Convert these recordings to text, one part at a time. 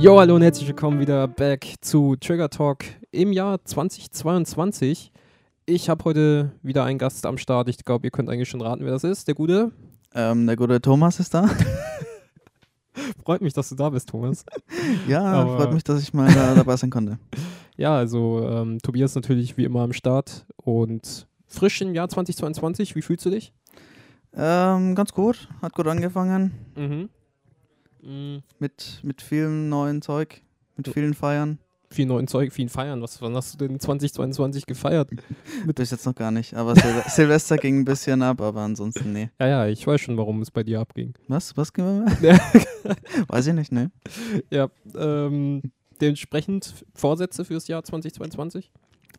Jo, hallo und herzlich willkommen wieder back zu Trigger Talk im Jahr 2022. Ich habe heute wieder einen Gast am Start. Ich glaube, ihr könnt eigentlich schon raten, wer das ist. Der gute. Ähm, der gute Thomas ist da. Freut mich, dass du da bist, Thomas. ja, Aber- freut mich, dass ich mal da dabei sein konnte. Ja, also ähm, Tobias natürlich wie immer am Start und frisch im Jahr 2022. Wie fühlst du dich? Ähm, ganz gut, hat gut angefangen. Mhm. Mhm. Mit, mit vielem neuen Zeug, mit vielen Feiern. Viel neuen Zeug, viel Feiern. Was wann hast du denn 2022 gefeiert? Bis jetzt noch gar nicht, aber Sil Silvester ging ein bisschen ab, aber ansonsten nee. Ja, ja, ich weiß schon, warum es bei dir abging. Was? Was ging Ja. Weiß ich nicht, ne? Ja, ähm, dementsprechend Vorsätze fürs Jahr 2022?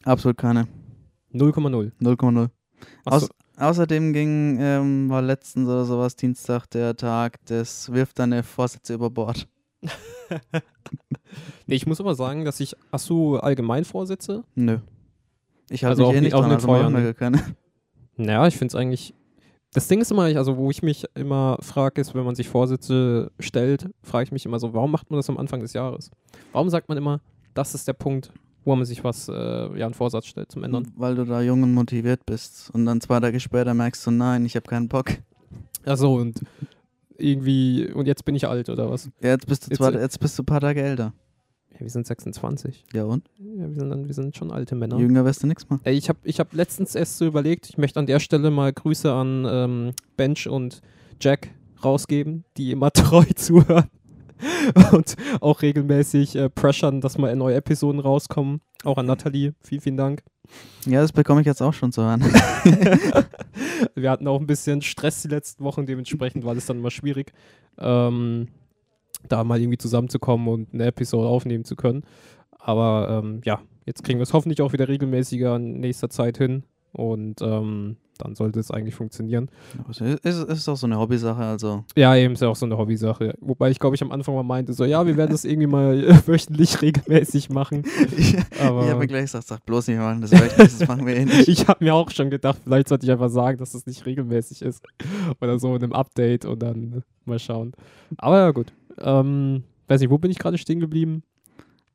Absolut keine. 0,0. 0,0. Achso, Aus- Außerdem ging, ähm, war letztens oder sowas, Dienstag, der Tag des Wirf deine Vorsätze über Bord. nee, ich muss aber sagen, dass ich, hast du allgemein Vorsätze? Nö. Ich Also halte auch mich eh nicht auch dran, also Feuern. keine. Naja, ich finde es eigentlich. Das Ding ist immer, also wo ich mich immer frage, ist, wenn man sich Vorsätze stellt, frage ich mich immer so, warum macht man das am Anfang des Jahres? Warum sagt man immer, das ist der Punkt, wo man sich was, äh, ja, einen Vorsatz stellt zum Ändern? Weil du da jung und motiviert bist. Und dann zwei Tage später merkst du, nein, ich habe keinen Bock. Achso, und irgendwie, und jetzt bin ich alt, oder was? Ja, jetzt bist du Jetzt, zwei, äh, jetzt bist du ein paar Tage älter. Ja, wir sind 26. Ja und? Ja, wir sind, dann, wir sind schon alte Männer. Jünger wirst du nichts mehr. Ey, ich habe ich hab letztens erst so überlegt, ich möchte an der Stelle mal Grüße an ähm, Bench und Jack rausgeben, die immer treu zuhören und auch regelmäßig äh, pressern, dass mal neue Episoden rauskommen. Auch an Nathalie, vielen, vielen Dank. Ja, das bekomme ich jetzt auch schon zu hören. Wir hatten auch ein bisschen Stress die letzten Wochen, dementsprechend war das dann immer schwierig, ähm, da mal irgendwie zusammenzukommen und eine Episode aufnehmen zu können. Aber ähm, ja, jetzt kriegen wir es hoffentlich auch wieder regelmäßiger in nächster Zeit hin und ähm, dann sollte es eigentlich funktionieren. Es ist, ist auch so eine Hobbysache, also. Ja, eben ist ja auch so eine Hobbysache. Wobei ich glaube, ich am Anfang mal meinte, so, ja, wir werden das irgendwie mal wöchentlich regelmäßig machen. ich Aber habe mir gleich gesagt, sag bloß nicht, machen das wöchentlich, das machen wir eh nicht. ich habe mir auch schon gedacht, vielleicht sollte ich einfach sagen, dass das nicht regelmäßig ist. Oder so in einem Update und dann mal schauen. Aber ja, gut. Ähm, weiß nicht, wo bin ich gerade stehen geblieben?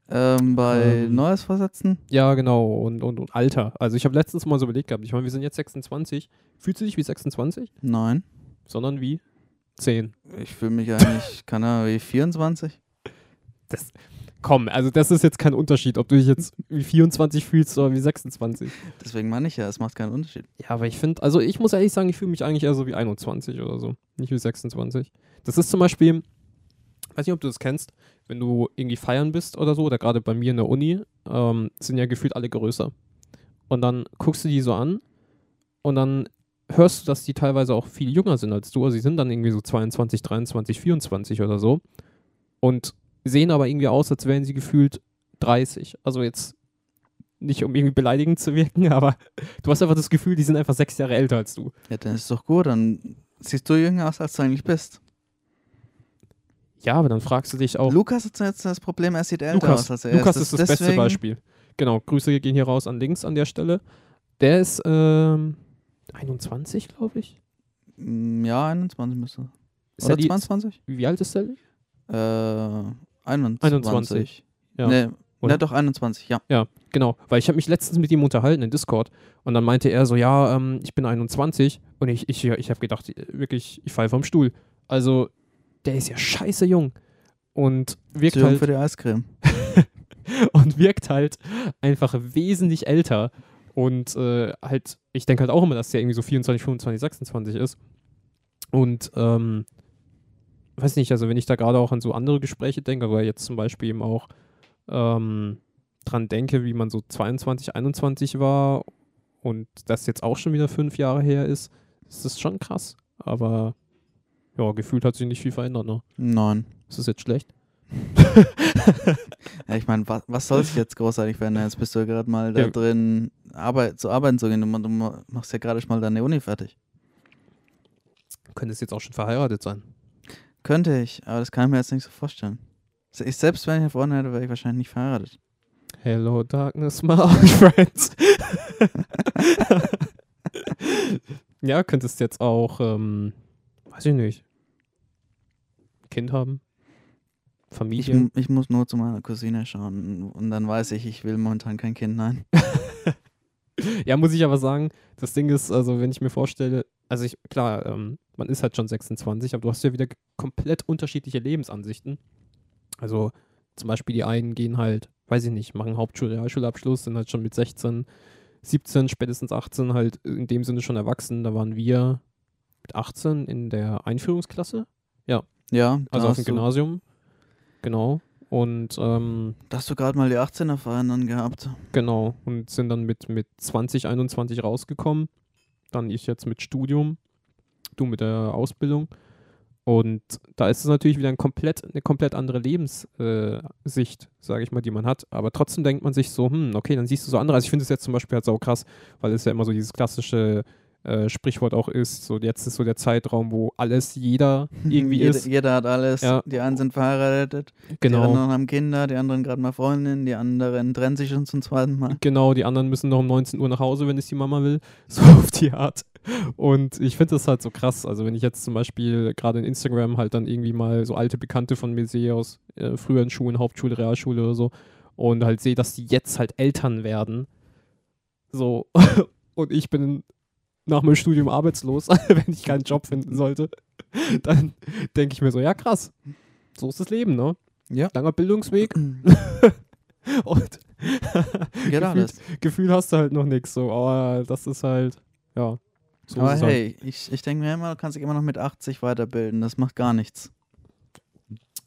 Ähm, bei Ähm. Neues Vorsätzen? Ja, genau. Und, und, und Alter. Also ich habe letztens mal so überlegt gehabt, ich meine, wir sind jetzt 26. Fühlst du dich wie 26? Nein. Sondern wie 10. Ich fühle mich eigentlich, keine Ahnung, wie 24. Das, komm, also das ist jetzt kein Unterschied, ob du dich jetzt wie 24 fühlst oder wie 26. Deswegen meine ich ja, es macht keinen Unterschied. Ja, aber ich finde, also ich muss ehrlich sagen, ich fühle mich eigentlich eher so wie 21 oder so, nicht wie 26. Das ist zum Beispiel, weiß nicht, ob du das kennst, wenn du irgendwie feiern bist oder so, oder gerade bei mir in der Uni, ähm, sind ja gefühlt alle größer. Und dann guckst du die so an und dann hörst du, dass die teilweise auch viel jünger sind als du. Also sie sind dann irgendwie so 22, 23, 24 oder so. Und sehen aber irgendwie aus, als wären sie gefühlt 30. Also jetzt nicht um irgendwie beleidigend zu wirken, aber du hast einfach das Gefühl, die sind einfach sechs Jahre älter als du. Ja, dann ist doch gut, dann siehst du jünger aus, als du eigentlich bist. Ja, aber dann fragst du dich auch. Lukas hat jetzt das Problem, er sieht älter Lukas, aus, als er Lukas ist. ist das beste deswegen- Beispiel. Genau, Grüße gehen hier raus an links an der Stelle. Der ist ähm, 21, glaube ich. Mm, Ja, 21 müsste. Ist Oder er die, 22? Wie alt ist der? Äh, 21. 21. Ja. Nee, Oder? ne, doch 21, ja. Ja, genau. Weil ich habe mich letztens mit ihm unterhalten in Discord und dann meinte er so, ja, ähm, ich bin 21 und ich, ich, ich habe gedacht, äh, wirklich, ich falle vom Stuhl. Also, der ist ja scheiße jung und wirkt Zu jung halt für die Eiscreme. und wirkt halt einfach wesentlich älter. Und äh, halt, ich denke halt auch immer, dass der irgendwie so 24, 25, 26 ist. Und ähm, weiß nicht, also wenn ich da gerade auch an so andere Gespräche denke, aber jetzt zum Beispiel eben auch ähm, dran denke, wie man so 22, 21 war und das jetzt auch schon wieder fünf Jahre her ist, ist das schon krass. Aber ja, gefühlt hat sich nicht viel verändert, ne? Nein. Ist das jetzt schlecht? Ja, ich meine, was, was soll sich jetzt großartig verändern? Jetzt bist du ja gerade mal da Ja. drin, Arbeit, zu arbeiten zu gehen. Du, du machst ja gerade schon mal deine Uni fertig. Könntest jetzt auch schon verheiratet sein. Könnte ich, aber das kann ich mir jetzt nicht so vorstellen. Ich selbst, wenn ich eine Freundin hätte, wäre ich wahrscheinlich nicht verheiratet. Hello, Darkness, my old friends. ja, könntest jetzt auch, ähm, weiß ich nicht, Kind haben. Ich, Familie. mu- ich muss nur zu meiner Cousine schauen und dann weiß ich, ich will momentan kein Kind, nein. Ja, muss ich aber sagen, das Ding ist, also wenn ich mir vorstelle, also ich, klar, ähm, man ist halt schon 26, aber du hast ja wieder komplett unterschiedliche Lebensansichten. Also zum Beispiel die einen gehen halt, weiß ich nicht, machen Hauptschul-, Realschulabschluss, sind halt schon mit 16, 17, spätestens 18 halt in dem Sinne schon erwachsen. Da waren wir mit 18 in der Einführungsklasse, Ja, also da auf dem Gymnasium. Genau. Und ähm, da hast du gerade mal die 18er Feiern dann gehabt. Genau, und sind dann mit, mit 2021 rausgekommen. Dann ich jetzt mit Studium, du mit der Ausbildung. Und da ist es natürlich wieder ein komplett, eine komplett andere Lebenssicht, äh, sage ich mal, die man hat. Aber trotzdem denkt man sich so, hm, okay, dann siehst du so andere. Also ich finde es jetzt zum Beispiel halt sau krass, weil es ja immer so dieses klassische äh, Sprichwort auch ist, so jetzt ist so der Zeitraum, wo alles jeder irgendwie jeder, ist. jeder hat alles. Ja. Die einen sind verheiratet, die Genau. anderen haben Kinder, die anderen gerade mal Freundin, die anderen trennen sich schon zum zweiten Mal. Genau, die anderen müssen noch um 19 Uhr nach Hause, wenn es die Mama will. So auf die Art. Und ich finde das halt so krass. Also wenn ich jetzt zum Beispiel gerade in Instagram halt dann irgendwie mal so alte Bekannte von mir sehe aus äh, früheren Schulen, Hauptschule, Realschule oder so und halt sehe, dass die jetzt halt Eltern werden. So. und ich bin nach meinem Studium arbeitslos, wenn ich keinen Job finden sollte. Dann denke ich mir so, ja krass. So ist das Leben, ne? Ja. Langer Bildungsweg und Geht alles. Gefühl hast du halt noch nichts. So, aber das ist halt, ja. So Aber halt. hey, ich, ich denke mir immer, du kannst dich immer noch mit 80 weiterbilden. Das macht gar nichts.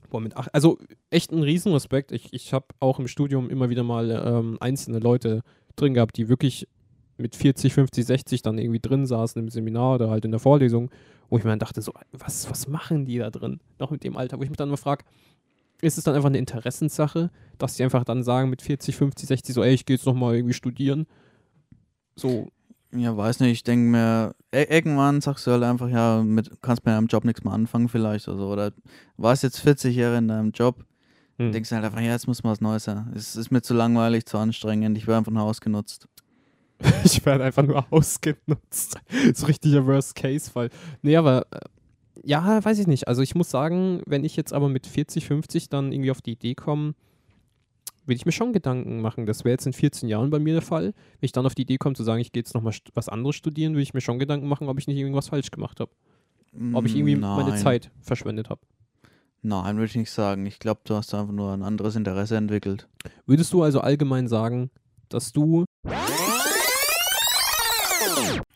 Boah, mit acht, also echt ein Riesenrespekt. Ich, ich habe auch im Studium immer wieder mal ähm, einzelne Leute drin gehabt, die wirklich mit 40, 50, 60 dann irgendwie drin saßen im Seminar oder halt in der Vorlesung, wo ich mir dann dachte, so, was, was machen die da drin? Noch mit dem Alter, wo ich mich dann immer frage, ist es dann einfach eine Interessenssache, dass die einfach dann sagen mit 40, 50, 60 so, ey, ich gehe jetzt nochmal irgendwie studieren? So, Ja, weiß nicht, ich denke mir, e- irgendwann sagst du halt einfach, ja, mit, kannst mit deinem Job nichts mehr anfangen vielleicht oder so. Oder warst jetzt 40 Jahre in deinem Job, hm. denkst du halt einfach, ja, jetzt muss mal was Neues her. Es ist mir zu langweilig, zu anstrengend, ich werde einfach nur ausgenutzt. Ich werde einfach nur ausgenutzt. so richtiger Worst-Case-Fall. Nee, aber äh, ja, weiß ich nicht. Also ich muss sagen, wenn ich jetzt aber mit 40, 50 dann irgendwie auf die Idee komme, will ich mir schon Gedanken machen. Das wäre jetzt in 14 Jahren bei mir der Fall. Wenn ich dann auf die Idee komme zu sagen, ich gehe jetzt nochmal was anderes studieren, will ich mir schon Gedanken machen, ob ich nicht irgendwas falsch gemacht habe. Ob ich irgendwie meine Nein. Zeit verschwendet habe. Nein, würde ich nicht sagen. Ich glaube, du hast einfach nur ein anderes Interesse entwickelt. Würdest du also allgemein sagen, dass du.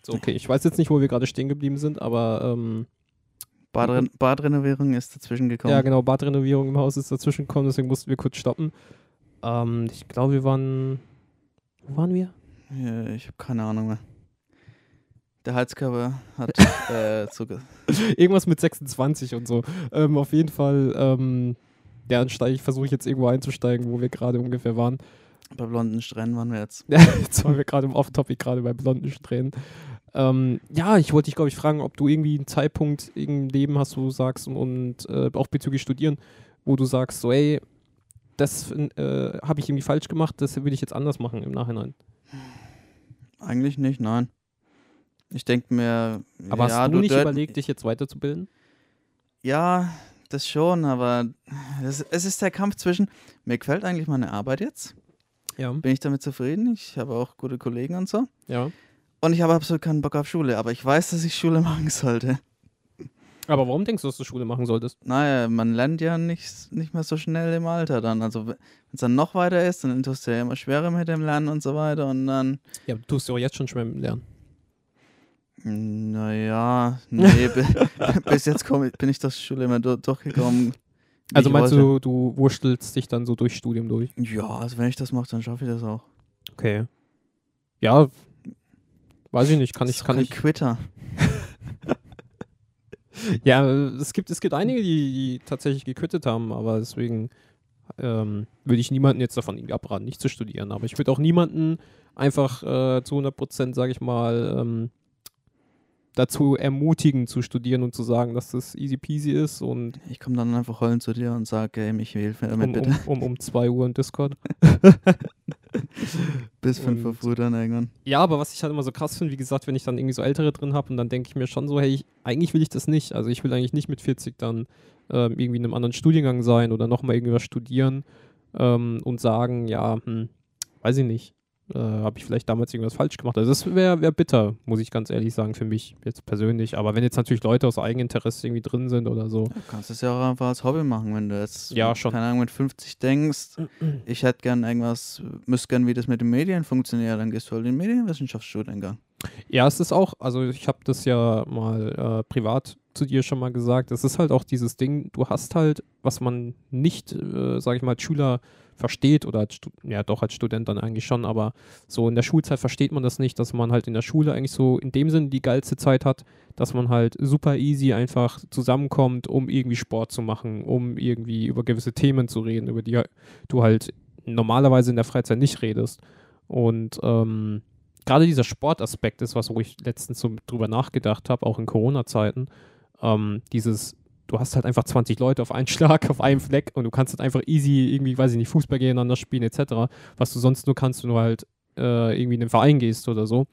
So, okay, ich weiß jetzt nicht, wo wir gerade stehen geblieben sind, aber ähm, Badren Badrenovierung ist dazwischen gekommen. Ja, genau, Badrenovierung im Haus ist dazwischen gekommen, deswegen mussten wir kurz stoppen. Ähm, ich glaube, wir waren. Wo waren wir? Ja, ich habe keine Ahnung mehr. Der Heizkörper hat äh, zuge Irgendwas mit 26 und so. Ähm, auf jeden Fall, ähm, ja, dann steige ich, versuche ich jetzt irgendwo einzusteigen, wo wir gerade ungefähr waren. bei blonden Strähnen waren wir jetzt. jetzt waren wir gerade im Off-Topic, gerade bei blonden Strähnen. Ähm, ja, ich wollte dich, glaube ich, fragen, ob du irgendwie einen Zeitpunkt im Leben hast, wo du sagst, und, und äh, auch bezüglich Studieren, wo du sagst, so, ey, das äh, habe ich irgendwie falsch gemacht, das will ich jetzt anders machen im Nachhinein. Eigentlich nicht, nein. Ich denke mir, Aber ja, hast du nicht dort- überlegt, dich jetzt weiterzubilden? Ja, das schon, aber es, es ist der Kampf zwischen, mir gefällt eigentlich meine Arbeit jetzt, Ja. bin ich damit zufrieden, ich habe auch gute Kollegen und so. Ja. Und ich habe absolut keinen Bock auf Schule, aber ich weiß, dass ich Schule machen sollte. Aber warum denkst du, dass du Schule machen solltest? Naja, man lernt ja nicht, nicht mehr so schnell im Alter dann. Also wenn es dann noch weiter ist, dann tust du ja immer schwerer mit dem Lernen und so weiter und dann, Ja, du tust ja auch jetzt schon schwimmen lernen. naja, nee, bi- bis jetzt komm, bin ich durch Schule immer du- durchgekommen. Also meinst wollte. du, du wurstelst dich dann so durch Studium durch? Ja, also wenn ich das mache, dann schaffe ich das auch. Okay. Ja, weiß ich nicht, kann ich, kann ich. Quitter. Ja, es gibt, es gibt einige, die, die tatsächlich gequittet haben, aber deswegen ähm, würde ich niemanden jetzt davon abraten, nicht zu studieren. Aber ich würde auch niemanden einfach äh, zu 100 Prozent, sage ich mal, ähm, dazu ermutigen zu studieren und zu sagen, dass das easy peasy ist und Ich komme dann einfach heulen zu dir und sage, ey, mich hilf mir damit um, bitte. um, um, um 2 Uhr im Discord. Bis 5 Uhr früh dann irgendwann. Ja, aber was ich halt immer so krass finde, wie gesagt, wenn ich dann irgendwie so Ältere drin habe und dann denke ich mir schon so, hey, ich, eigentlich will ich das nicht. Also ich will eigentlich nicht mit 40 dann ähm, irgendwie in einem anderen Studiengang sein oder nochmal irgendwas studieren ähm, und sagen, ja, hm, weiß ich nicht, äh, habe ich vielleicht damals irgendwas falsch gemacht. Also das wäre wär bitter, muss ich ganz ehrlich sagen, für mich jetzt persönlich. Aber wenn jetzt natürlich Leute aus Eigeninteresse irgendwie drin sind oder so. Du kannst es ja auch einfach als Hobby machen, wenn du jetzt, Ja, schon. keine Ahnung, mit 50 denkst, ich hätte gern irgendwas, müsste gern, wie das mit den Medien funktioniert, dann gehst du halt in den Medienwissenschaftsstudiengang. Ja, es ist auch, also ich habe das ja mal äh, privat zu dir schon mal gesagt, es ist halt auch dieses Ding, du hast halt, was man nicht, äh, sage ich mal, Schüler versteht oder als ja doch als Student dann eigentlich schon, aber so in der Schulzeit versteht man das nicht, dass man halt in der Schule eigentlich so in dem Sinn die geilste Zeit hat, dass man halt super easy einfach zusammenkommt, um irgendwie Sport zu machen, um irgendwie über gewisse Themen zu reden, über die du halt normalerweise in der Freizeit nicht redest. Und ähm, gerade dieser Sportaspekt ist was, wo ich letztens so drüber nachgedacht habe, auch in Corona-Zeiten. Ähm, dieses, du hast halt einfach 20 Leute auf einen Schlag, auf einem Fleck und du kannst halt einfach easy irgendwie, weiß ich nicht, Fußball gegeneinander spielen etc. Was du sonst nur kannst, wenn du halt äh, irgendwie in den Verein gehst oder so.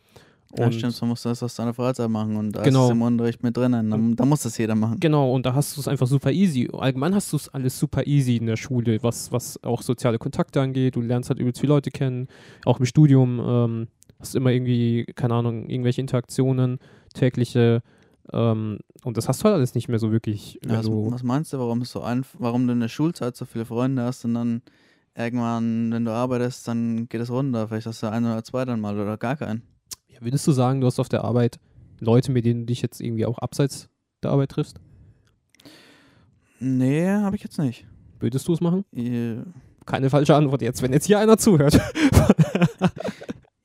Ja, Und- stimmt, so musst du das aus deiner Freizeit machen und da Genau. ist es im Unterricht mit drinnen. Da, da muss das jeder machen. Genau, und da hast du es einfach super easy. Allgemein hast du es alles super easy in der Schule, was, was auch soziale Kontakte angeht. Du lernst halt übelst viele Leute kennen, auch im Studium. Ähm, hast immer irgendwie, keine Ahnung, irgendwelche Interaktionen, tägliche. Ähm, und das hast du halt alles nicht mehr so wirklich. Ja, was, du, was meinst du, warum so warum du in der Schulzeit so viele Freunde hast und dann irgendwann, wenn du arbeitest, dann geht es runter. Vielleicht hast du einen oder zwei dann mal oder gar keinen. ja, würdest du sagen, du hast auf der Arbeit Leute, mit denen du dich jetzt irgendwie auch abseits der Arbeit triffst? Nee, habe ich jetzt nicht. Würdest du es machen? Äh, Keine falsche Antwort jetzt, wenn jetzt hier einer zuhört.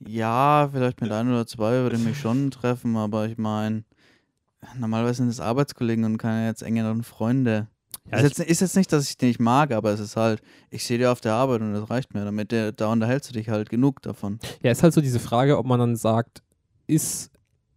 Ja, vielleicht mit ein oder zwei würde ich mich schon treffen, aber ich meine, normalerweise sind es Arbeitskollegen und keine jetzt engeren Freunde. Ja, ist, jetzt, ist jetzt nicht, dass ich den nicht mag, aber es ist halt, ich sehe dir auf der Arbeit und das reicht mir. Damit der, da unterhältst du dich halt genug davon. Ja, ist halt so diese Frage, ob man dann sagt, ist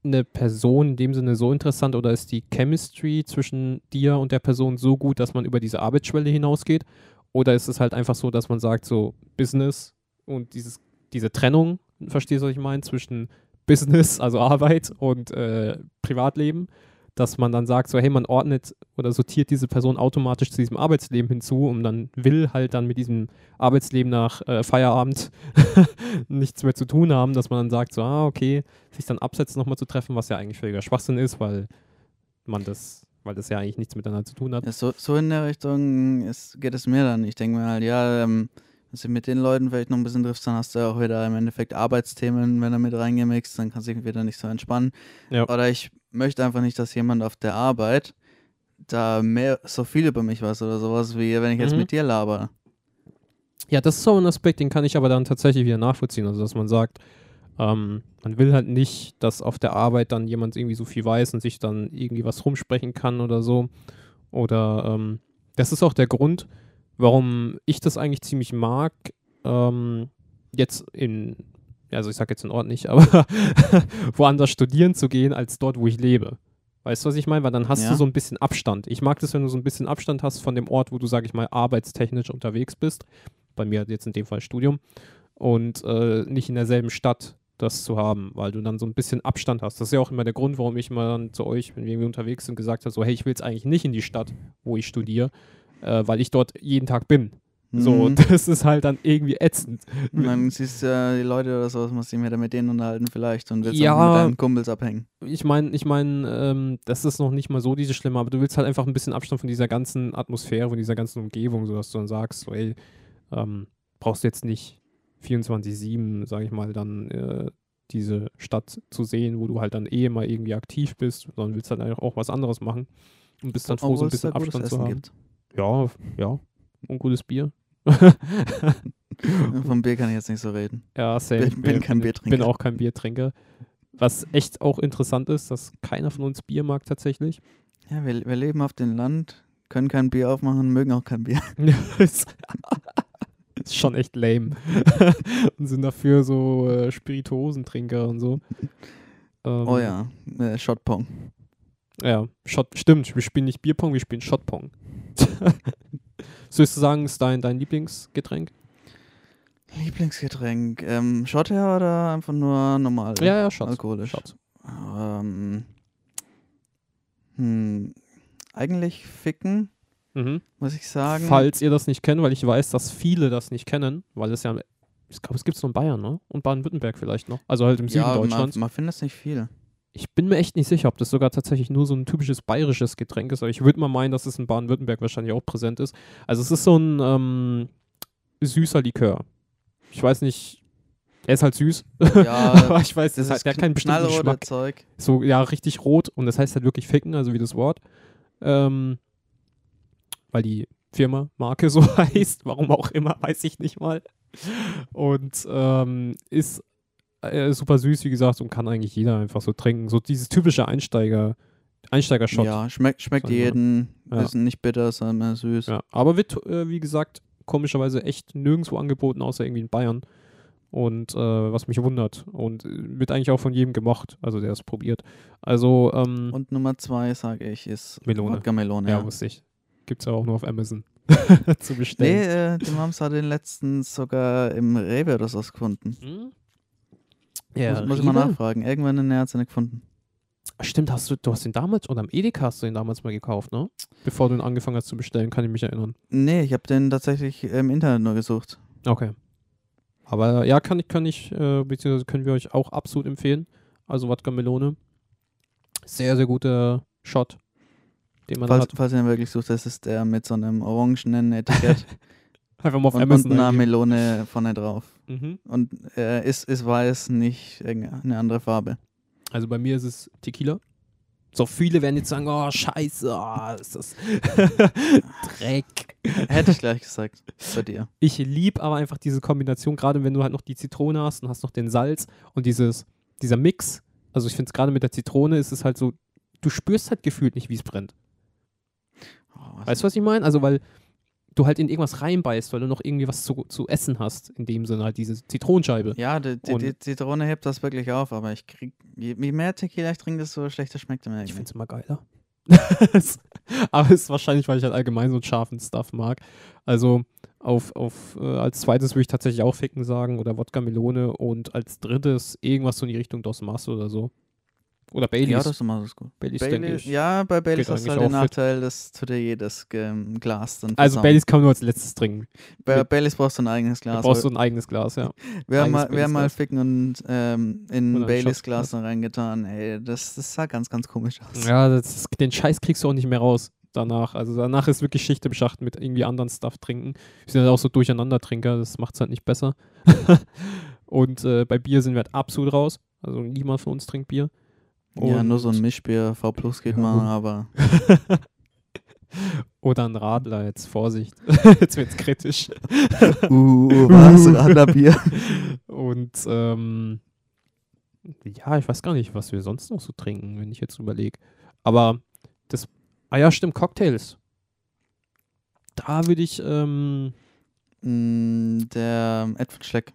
eine Person in dem Sinne so interessant oder ist die Chemistry zwischen dir und der Person so gut, dass man über diese Arbeitsschwelle hinausgeht? Oder ist es halt einfach so, dass man sagt, so Business und dieses, diese Trennung, verstehst du, was ich meine, zwischen Business, also Arbeit und äh, Privatleben, dass man dann sagt, so hey, man ordnet oder sortiert diese Person automatisch zu diesem Arbeitsleben hinzu und dann will halt dann mit diesem Arbeitsleben nach äh, Feierabend nichts mehr zu tun haben, dass man dann sagt, so, ah, okay, sich dann abseits nochmal zu treffen, was ja eigentlich völliger Schwachsinn ist, weil man das, weil das ja eigentlich nichts miteinander zu tun hat. Ja, so, so in der Richtung ist, geht es mir dann. Ich denke mir halt, ja, ähm, wenn du mit den Leuten vielleicht noch ein bisschen triffst, dann hast du auch wieder im Endeffekt Arbeitsthemen, wenn er mit reingemixt, dann kannst du dich wieder nicht so entspannen. Ja. Oder ich möchte einfach nicht, dass jemand auf der Arbeit da mehr so viel über mich weiß oder sowas, wie wenn ich jetzt Mhm. mit dir laber. Ja, das ist so ein Aspekt, den kann ich aber dann tatsächlich wieder nachvollziehen. Also, dass man sagt, ähm, man will halt nicht, dass auf der Arbeit dann jemand irgendwie so viel weiß und sich dann irgendwie was rumsprechen kann oder so. Oder ähm, das ist auch der Grund, warum ich das eigentlich ziemlich mag, ähm, jetzt in, also ich sag jetzt den Ort nicht, aber woanders studieren zu gehen, als dort, wo ich lebe. Weißt du, was ich meine? Weil dann hast Ja. du so ein bisschen Abstand. Ich mag das, wenn du so ein bisschen Abstand hast von dem Ort, wo du, sag ich mal, arbeitstechnisch unterwegs bist. Bei mir jetzt in dem Fall Studium. Und äh, nicht in derselben Stadt das zu haben, weil du dann so ein bisschen Abstand hast. Das ist ja auch immer der Grund, warum ich mal dann zu euch, wenn wir irgendwie unterwegs sind, gesagt habe, so, hey, ich will jetzt eigentlich nicht in die Stadt, wo ich studiere, äh, weil ich dort jeden Tag bin. So, Mhm. und das ist halt dann irgendwie ätzend. Und dann siehst du ja die Leute oder sowas, musst dich wieder mit denen unterhalten vielleicht und willst Ja. auch mit deinen Kumpels abhängen. Ich meine, ich meine, ähm, das ist noch nicht mal so diese Schlimme, aber du willst halt einfach ein bisschen Abstand von dieser ganzen Atmosphäre, von dieser ganzen Umgebung, so dass du dann sagst, so, ey, ähm, brauchst du jetzt nicht 24-7, sage ich mal, dann äh, diese Stadt zu sehen, wo du halt dann eh mal irgendwie aktiv bist, sondern willst halt einfach auch was anderes machen und bist dann froh, so ein bisschen Abstand zu haben. gibt. Ja, ja. Und gutes Bier. Vom Bier kann ich jetzt nicht so reden. Ja, same. Bin- bin kein Biertrinker. Bin auch kein Biertrinker. Was echt auch interessant ist, dass keiner von uns Bier mag tatsächlich. Ja, wir, wir leben auf dem Land, können kein Bier aufmachen, mögen auch kein Bier. ist schon echt lame. und sind dafür so äh, Spirituosentrinker und so. Ähm, Oh ja, äh, Shotpong. Ja, Shot, stimmt. Wir spielen nicht Bierpong, wir spielen Shotpong. Sollst du sagen, ist dein, dein Lieblingsgetränk? Lieblingsgetränk. Ähm, Shot her oder einfach nur normal? Ja, ja, Shot. Alkoholisch. Shot. Ähm, hm, eigentlich ficken, Mhm. muss ich sagen. Falls ihr das nicht kennt, weil ich weiß, dass viele das nicht kennen, weil es ja, ich glaube, es gibt es nur in Bayern, ne? Und Baden-Württemberg vielleicht noch. Also halt im Süden ja, man, Deutschlands. man findet es nicht viel. Ich bin mir echt nicht sicher, ob das sogar tatsächlich nur so ein typisches bayerisches Getränk ist, aber ich würde mal meinen, dass es in Baden-Württemberg wahrscheinlich auch präsent ist. Also es ist so ein ähm, süßer Likör. Ich weiß nicht, er ist halt süß, Ja, aber ich weiß, das das ist keinen bestimmten knallroter Geschmack. Zeug. So, ja, richtig rot und das heißt halt wirklich ficken, also wie das Wort. Ähm, weil die Firma, Marke so heißt, warum auch immer, weiß ich nicht mal. Und ähm, ist äh, super süß, wie gesagt, und kann eigentlich jeder einfach so trinken. So dieses typische Einsteiger, Einsteiger-Shot. Ja, schmeckt, schmeckt jeden. Ja. Ist nicht bitter, sondern mehr süß. Ja, aber wird, äh, wie gesagt, komischerweise echt nirgendwo angeboten, außer irgendwie in Bayern. Und äh, was mich wundert. Und äh, wird eigentlich auch von jedem gemocht, also der es probiert. Also, ähm, Und Nummer zwei, sage ich, ist Melone. Wodka Melone. ja, Ja. wusste ich. Gibt's ja auch nur auf Amazon zu Nee, bestellen. äh, die Mams hat den letzten sogar im Rewe oder so gefunden. Hm? Muss, muss ich mal nachfragen. Irgendwann in der hat sie nicht gefunden. Stimmt, hast du, du hast den damals, oder am Edeka hast du den damals mal gekauft, ne? Bevor du ihn angefangen hast zu bestellen, kann ich mich erinnern. Nee, ich habe den tatsächlich im Internet nur gesucht. Okay. Aber ja, kann ich, kann ich, äh, beziehungsweise können wir euch auch absolut empfehlen. Also Wodka Melone. Sehr, sehr guter Shot, den man Falls, hat. falls ihr ihn wirklich sucht, das ist der mit so einem orangenen Etikett Einfach mal auf und, und Amazon einer eingeben. Melone vorne drauf. Mhm. Und äh, ist, ist weiß, nicht irgendeine andere Farbe. Also bei mir ist es Tequila. So viele werden jetzt sagen, oh scheiße, oh, ist das Dreck. Hätte ich gleich gesagt bei dir. Ich liebe aber einfach diese Kombination, gerade wenn du halt noch die Zitrone hast und hast noch den Salz und dieses, dieser Mix. Also ich finde es gerade mit der Zitrone ist es halt so, du spürst halt gefühlt nicht, wie es brennt. Oh, Weißt du, was ich meine? Also weil du halt in irgendwas reinbeißt, weil du noch irgendwie was zu, zu essen hast, in dem Sinne halt diese Zitronenscheibe. Ja, die, die, die Zitrone hebt das wirklich auf, aber ich krieg, je, je mehr Tequila ich trinke, desto schlechter schmeckt er mir Ich finde es immer geiler. Aber es ist wahrscheinlich, weil ich halt allgemein so einen scharfen Stuff mag. Also auf, auf äh, als zweites würde ich tatsächlich auch Ficken sagen oder Wodka Melone und als drittes irgendwas so in die Richtung Dos Mas oder so. Oder Baileys. Ja, das ist immer das gut. Baileys, denke Baileys, ich. ja, bei Baileys hast du halt den. Nachteil, dass tut dir jedes Glas dann Also versauen. Baileys kann man nur als letztes trinken. Bei mit- Baileys brauchst du ein eigenes Glas. brauchst du ein eigenes Glas, ja. wir haben mal, wir haben mal. Ficken und ähm, in Und Baileys Glas dann reingetan. Ey, das, das sah ganz, ganz komisch aus. Ja, das ist, den Scheiß kriegst du auch nicht mehr raus danach. Also danach ist wirklich Schicht im Schacht mit irgendwie anderen Stuff trinken. Wir sind halt auch so Durcheinandertrinker, das macht es halt nicht besser. und äh, bei Bier sind wir halt absolut raus. Also niemand von uns trinkt Bier. Ja, nur so ein Und- Mischbier, V Plus geht Ja, mal, aber Oder ein Radler, jetzt Vorsicht. jetzt wird's kritisch. uh, uh, was? Radlerbier. Und ähm, ja, ich weiß gar nicht, was wir sonst noch so trinken, wenn ich jetzt überlege. Aber das, ah ja, stimmt, Cocktails. Da würde ich, ähm, Mm, der Ed von Schleck.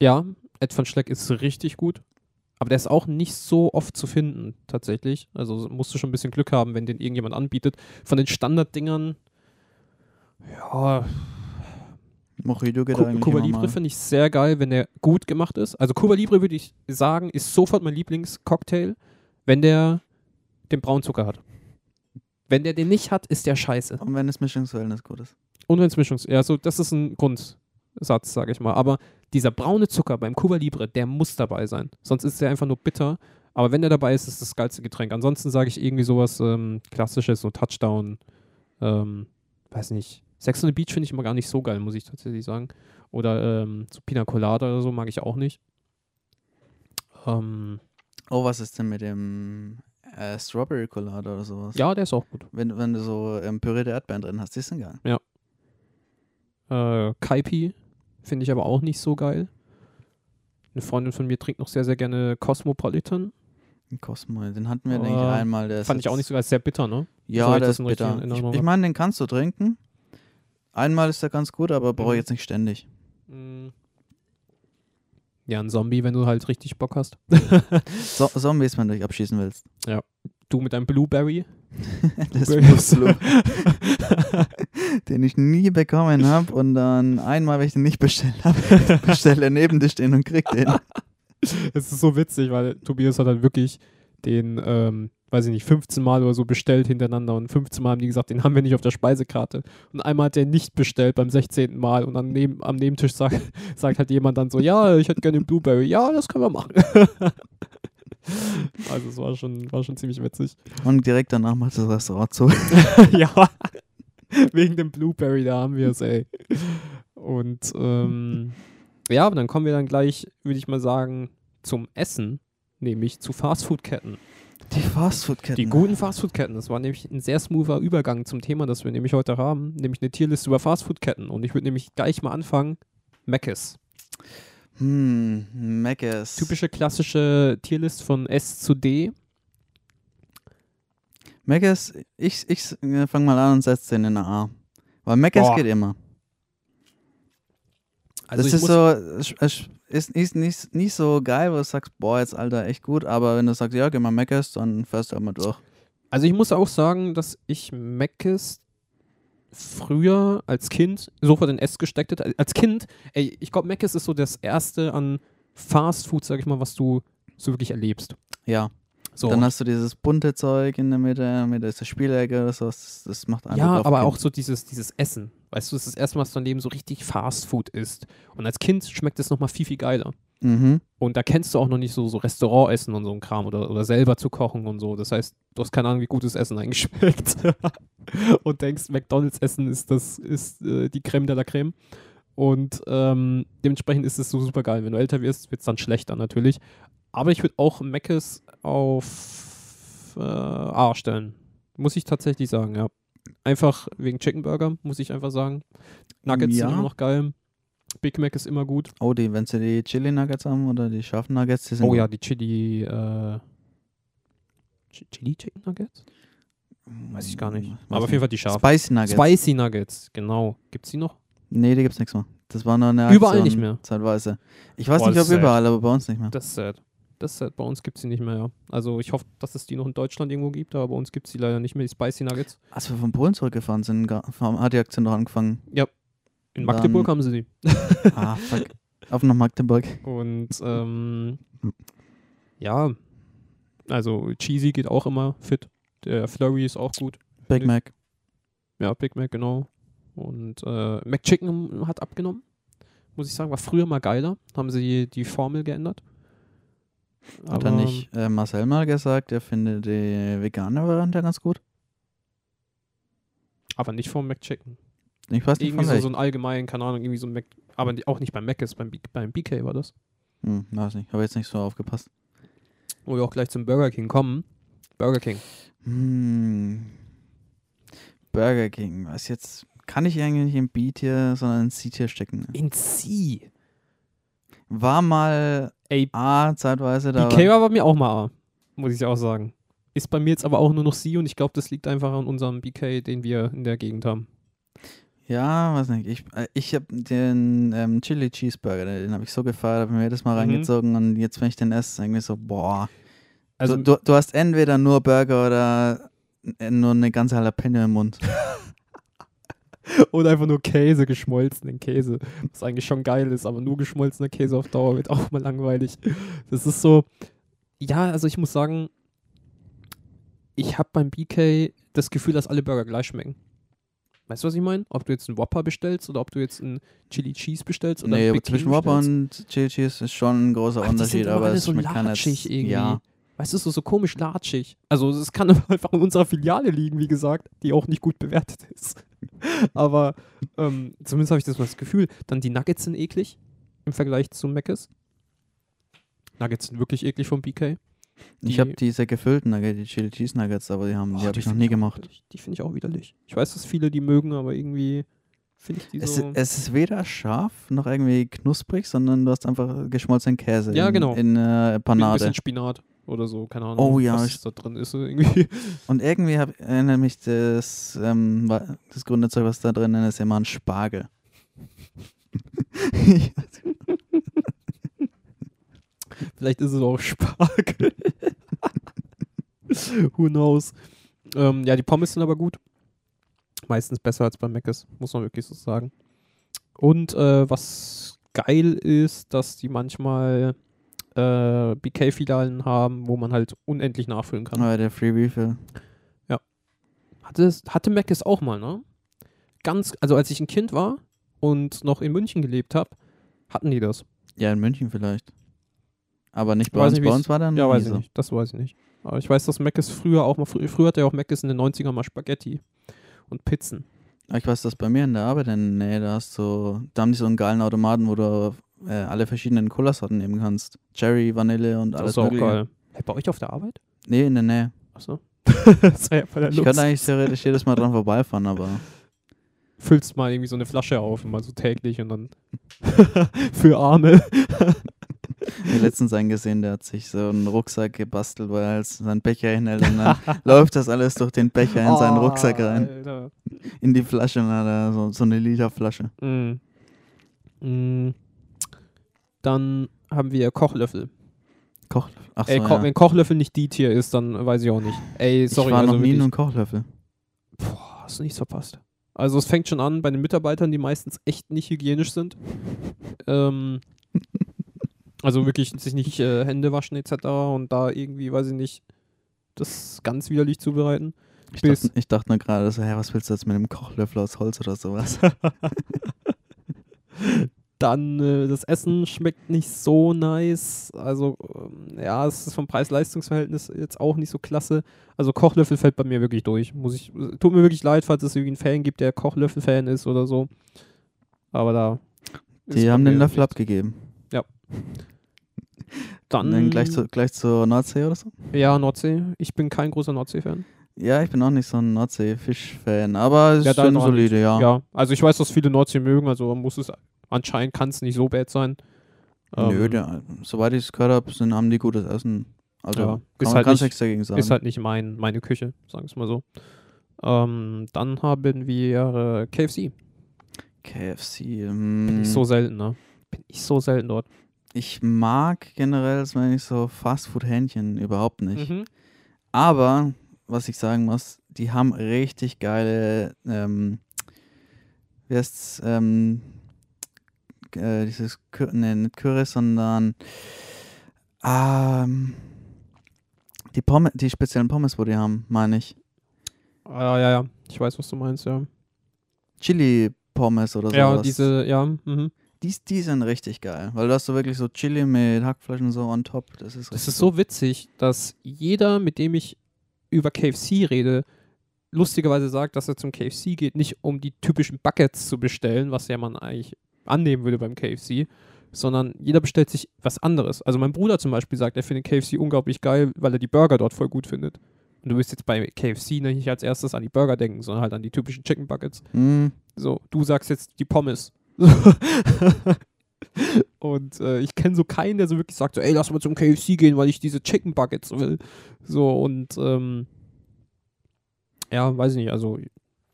ja, Ed van Schleck ist richtig gut. Aber der ist auch nicht so oft zu finden, tatsächlich. Also musst du schon ein bisschen Glück haben, wenn den irgendjemand anbietet. Von den Standarddingern, ja, Mojito geht Cu Cuba Libre finde ich sehr geil, wenn der gut gemacht ist. Also Cuba Libre würde ich sagen, ist sofort mein Lieblingscocktail, wenn der den Braunzucker hat. Wenn der den nicht hat, ist der scheiße. Und wenn das Mischungsverhältnis gut ist. Und wenn es Mischungs... Ja, so, das ist ein Grundsatz, sage ich mal. Aber dieser braune Zucker beim Cuba Libre, der muss dabei sein. Sonst ist der einfach nur bitter. Aber wenn der dabei ist, ist das geilste Getränk. Ansonsten sage ich irgendwie sowas ähm, Klassisches, so Touchdown, ähm, weiß nicht. Sex on the Beach finde ich immer gar nicht so geil, muss ich tatsächlich sagen. Oder ähm, so Pina Colada oder so mag ich auch nicht. Ähm, Oh, was ist denn mit dem äh, Strawberry Colada oder sowas? ja, der ist auch gut. Wenn, wenn du so ähm, pürierte Erdbeeren drin hast, die sind geil. Äh, Kaipi finde ich aber auch nicht so geil. Eine Freundin von mir trinkt noch sehr, sehr gerne Cosmopolitan. Cosmo, den hatten wir, Oh, denke ich, einmal. Der Fand ich auch nicht so geil, sehr bitter, ne? so Ja, ich der das ist bitter. Ich, ich meine, den kannst du trinken. Einmal ist der ganz gut, aber brauche Mhm. ich jetzt nicht ständig. Mm. Ja, ein Zombie, wenn du halt richtig Bock hast. So Zombies, wenn du dich abschießen willst. Du mit deinem Blueberry. Das Blueberry. ist Blue, den ich nie bekommen habe und dann einmal, wenn ich den nicht bestellt habe, bestelle neben dir stehen und krieg den. Es ist so witzig, weil Tobias hat halt wirklich den ähm, weiß ich nicht, 15 Mal oder so bestellt hintereinander und 15 Mal haben die gesagt, den haben wir nicht auf der Speisekarte. Und einmal hat der nicht bestellt beim 16. Mal und dann neben, am Nebentisch sagt, sagt halt jemand dann so, ja, ich hätte gerne den Blueberry. Ja, das können wir machen. also es war schon, war schon ziemlich witzig. Und direkt danach macht das Restaurant zu. ja, wegen dem Blueberry, da haben wir es, ey. Und ähm, ja, aber dann kommen wir dann gleich, würde ich mal sagen, zum Essen, nämlich zu Fastfood-Ketten. Die Fastfood-Ketten. Die guten Fastfood-Ketten. Das war nämlich ein sehr smoother Übergang zum Thema, das wir nämlich heute haben, nämlich eine Tierliste über Fastfood-Ketten. Und ich würde nämlich gleich mal anfangen. Mc's. Hm, Mc's. Typische klassische Tierlist von S zu D. Mc's, ich, ich fange mal an und setze den in eine A. Weil Boah. geht immer. Also das ich ist so, ist, ist nicht, nicht so geil, wo du sagst, boah, jetzt Alter, echt gut, aber wenn du sagst, ja, geh mal Mc's, dann fährst du immer durch. Also ich muss auch sagen, dass ich Mc's früher als Kind sofort in S gesteckt hätte. Als Kind, ey, ich glaube, Mc's ist so das erste an Fast Food, sag ich mal, was du so wirklich erlebst. Ja, So. dann hast du dieses bunte Zeug in der Mitte, in der Mitte ist die Spielecke oder sowas, das, macht einfach ja, aber auf auch Kind. so dieses, dieses Essen. Weißt du, das ist das erste Mal, dass du dein Leben so richtig Fast Food isst. Und als Kind schmeckt es nochmal viel, viel geiler. Mhm. Und da kennst du auch noch nicht so, so Restaurantessen und so ein Kram oder, oder selber zu kochen und so. Das heißt, du hast keine Ahnung, wie gutes Essen eigentlich schmeckt. und denkst, McDonalds-Essen ist das, ist äh, die Creme de la Creme. Und ähm, dementsprechend ist es so super geil. Wenn du älter wirst, wird es dann schlechter natürlich. Aber ich würde auch Mc's auf äh, A stellen. Muss ich tatsächlich sagen, ja. Einfach wegen Chicken Burger, muss ich einfach sagen. Nuggets Ja. sind immer noch geil. Big Mac ist immer gut. Oh, die, wenn sie die Chili Nuggets haben oder die scharfen Nuggets, die sind Oh ja, die Chili, äh, Ch- Chili Chicken Nuggets? Weiß ich gar nicht. Weiß Aber auf jeden Fall die scharfen. Spicy Nuggets. Spicy Nuggets, genau. Gibt's die noch? Nee, die gibt's nichts mehr. Das war nur eine Aktion, Überall nicht mehr. Zeitweise. Ich weiß Boah, nicht, ob sad. überall, aber bei uns nicht mehr. Das ist sad. Das sad. Bei uns gibt's die nicht mehr, ja. Also ich hoffe, dass es die noch in Deutschland irgendwo gibt, aber bei uns gibt's die leider nicht mehr, die Spicy Nuggets. Als wir von Polen zurückgefahren sind, hat die Aktion noch angefangen. In Magdeburg Dann- haben sie die. Ah, fuck. Auf nach Magdeburg. Und ähm, ja, also Cheesy geht auch immer fit. Der Flurry ist auch gut. Big. Mac. Ja, Big Mac, genau. Und äh, McChicken hat abgenommen. Muss ich sagen, war früher mal geiler. Haben sie die Formel geändert. Hat er nicht äh, Marcel mal gesagt, er findet die vegane Variante ganz gut? Aber nicht vom McChicken. Ich weiß nicht Irgendwie von so, so ein allgemein, keine Ahnung, irgendwie so ein Mac. Aber auch nicht beim Mac ist, beim, B beim BK war das. Hm, weiß nicht, habe jetzt nicht so aufgepasst. Wo wir auch gleich zum Burger King kommen. Burger King. Hm. Burger King, was jetzt, kann ich eigentlich nicht im B-Tier, sondern in C-Tier stecken. In C. War mal A zeitweise da. BK war bei mir auch mal A. Muss ich auch sagen. Ist bei mir jetzt aber auch nur noch C und ich glaube, das liegt einfach an unserem BK, den wir in der Gegend haben. Ja, weiß nicht. Ich, äh, ich habe den ähm, Chili Cheeseburger, den habe ich so gefeiert, habe mir jedes Mal Mhm. reingezogen und jetzt, wenn ich den esse, irgendwie so, boah. Also, du, du, du hast entweder nur Burger oder äh, nur eine ganze Jalapeno im Mund. Oder einfach nur Käse, geschmolzenen Käse. Was eigentlich schon geil ist, aber nur geschmolzener Käse auf Dauer wird auch mal langweilig. Das ist so. Ja, also ich muss sagen, ich habe beim BK das Gefühl, dass alle Burger gleich schmecken. Weißt du, was ich meine? Ob du jetzt einen Whopper bestellst oder ob du jetzt einen Chili Cheese bestellst oder nee, zwischen Whopper und Chili Cheese ist schon ein großer Ach, Unterschied, aber es so schmeckt keiner. Ja, Weißt du, so, so komisch latschig. Also es kann einfach in unserer Filiale liegen, wie gesagt, die auch nicht gut bewertet ist. Aber ähm, zumindest habe ich das, das Gefühl. Dann die Nuggets sind eklig im Vergleich zu Mc's. Nuggets sind wirklich eklig vom BK. ich Die- habe diese gefüllten Nuggets, die Chili Cheese Nuggets, aber die, haben, Oh, die habe ich noch nie gemacht. widerlich. Die finde ich auch widerlich. Ich weiß, dass viele die mögen, aber irgendwie finde ich die Es, so... es ist weder scharf noch irgendwie knusprig, sondern du hast einfach geschmolzenen Käse Ja, in, genau. in äh, mit ein Panade. bisschen Spinat oder so, keine Ahnung, Oh ja, was da drin ist irgendwie. Und irgendwie hab, erinnert mich das, ähm, das Grundzeug, was da drin ist, immer an Spargel. Vielleicht ist es auch Spargel. Who knows? Ähm, ja, die Pommes sind aber gut. Meistens besser als bei Mc's, muss man wirklich so sagen. Und äh, was geil ist, dass die manchmal äh, BK-Filialen haben, wo man halt unendlich nachfüllen kann. Oh, der Free Refill. Hatte, es- hatte Mac es auch mal, ne? Ganz, also als ich ein Kind war und noch in München gelebt habe, hatten die das. Ja, in München vielleicht. Aber nicht bei Weiß uns. nicht, Bei uns war dann Ja, weiß ich so. nicht. Das weiß ich nicht. Aber ich weiß, dass Mac es früher auch mal, frü früher hatte ja auch Mac es in den 90ern mal Spaghetti und Pizzen. Ich weiß, dass bei mir in der Arbeit in der Nähe, da hast du, da haben die so einen geilen Automaten, wo du äh, alle verschiedenen Cola-Sorten nehmen kannst. Cherry, Vanille und Das alles ist auch mögliche. geil. Hey, bei euch auf der Arbeit? Nee, in der Nähe. Achso. das war ja voll der Ich Lux. könnte eigentlich theoretisch jedes Mal dran vorbeifahren, aber Füllst mal irgendwie so eine Flasche auf, immer so täglich und dann für Arme. ich hab letztens einen gesehen, der hat sich so einen Rucksack gebastelt, wo er halt seinen Becher hinhält und dann läuft das alles durch den Becher in seinen Oh, Rucksack rein. Alter. In die Flasche und hat er so, so eine Literflasche. Mm. Mm. Dann haben wir Kochlöffel. Kochlöffel. Ach so, Ey, Ko ja. wenn Kochlöffel nicht die Tier ist, dann weiß ich auch nicht. Ey, sorry, ich war also noch nie in einem Kochlöffel. Boah, hast du nichts verpasst. Also es fängt schon an bei den Mitarbeitern, die meistens echt nicht hygienisch sind. ähm, also wirklich sich nicht äh, Hände waschen etc. und da irgendwie, weiß ich nicht, das ganz widerlich zubereiten. Ich dachte, ich dachte nur gerade so, hä, was willst du jetzt mit einem Kochlöffel aus Holz oder sowas? Dann äh, das Essen schmeckt nicht so nice. Also ähm, ja, es ist vom Preis-Leistungs-Verhältnis jetzt auch nicht so klasse. Also Kochlöffel fällt bei mir wirklich durch. Muss ich, äh, tut mir wirklich leid, falls es irgendwie einen Fan gibt, der Kochlöffel-Fan ist oder so. Aber da. Die haben den Löffel abgegeben. Dann, Und dann gleich, zu, gleich zur Nordsee oder so? Ja, Nordsee. Ich bin kein großer Nordsee-Fan. Ja, ich bin auch nicht so ein Nordsee-Fisch-Fan, aber es Ja, ist schon solide, ja. Ja, also ich weiß, dass viele Nordsee mögen, also muss es anscheinend kann es nicht so bad sein. Nö, Ähm, der, soweit ich es gehört habe, sind, haben die gutes Essen. Also Ja, kann ist halt nicht- nichts dagegen sagen. Ist halt nicht mein, meine Küche, sagen wir es mal so. Ähm, dann haben wir äh, KFC. KFC. Bin Mm, ich so selten, ne? Bin ich so selten dort. ich mag generell, das meine ich so Fastfood-Hähnchen überhaupt nicht. Mhm. Aber, was ich sagen muss, die haben richtig geile, ähm, wie heißt's, ähm, äh, dieses, Kür ne, nicht Curry, sondern, ähm, die Pommes, die speziellen Pommes, wo die haben, meine ich. Ah, ja, ja, ich weiß, was du meinst, ja. Chili-Pommes oder sowas. Ja, diese, ja, mhm. Die, die sind richtig geil, weil da hast du wirklich so Chili mit Hackfleisch und so on top. Das ist Das ist so witzig, dass jeder, mit dem ich über KFC rede, lustigerweise sagt, dass er zum KFC geht, nicht um die typischen Buckets zu bestellen, was ja man eigentlich annehmen würde beim KFC, sondern jeder bestellt sich was anderes. Also mein Bruder zum Beispiel sagt, er findet KFC unglaublich geil, weil er die Burger dort voll gut findet. Und du wirst jetzt bei KFC nicht als erstes an die Burger denken, sondern halt an die typischen Chicken Buckets. Mm, So, du sagst jetzt die Pommes. Und äh, ich kenne so keinen, der so wirklich sagt, so, ey, lass mal zum KFC gehen, weil ich diese Chicken Buckets will. So, und ähm, ja, weiß ich nicht, also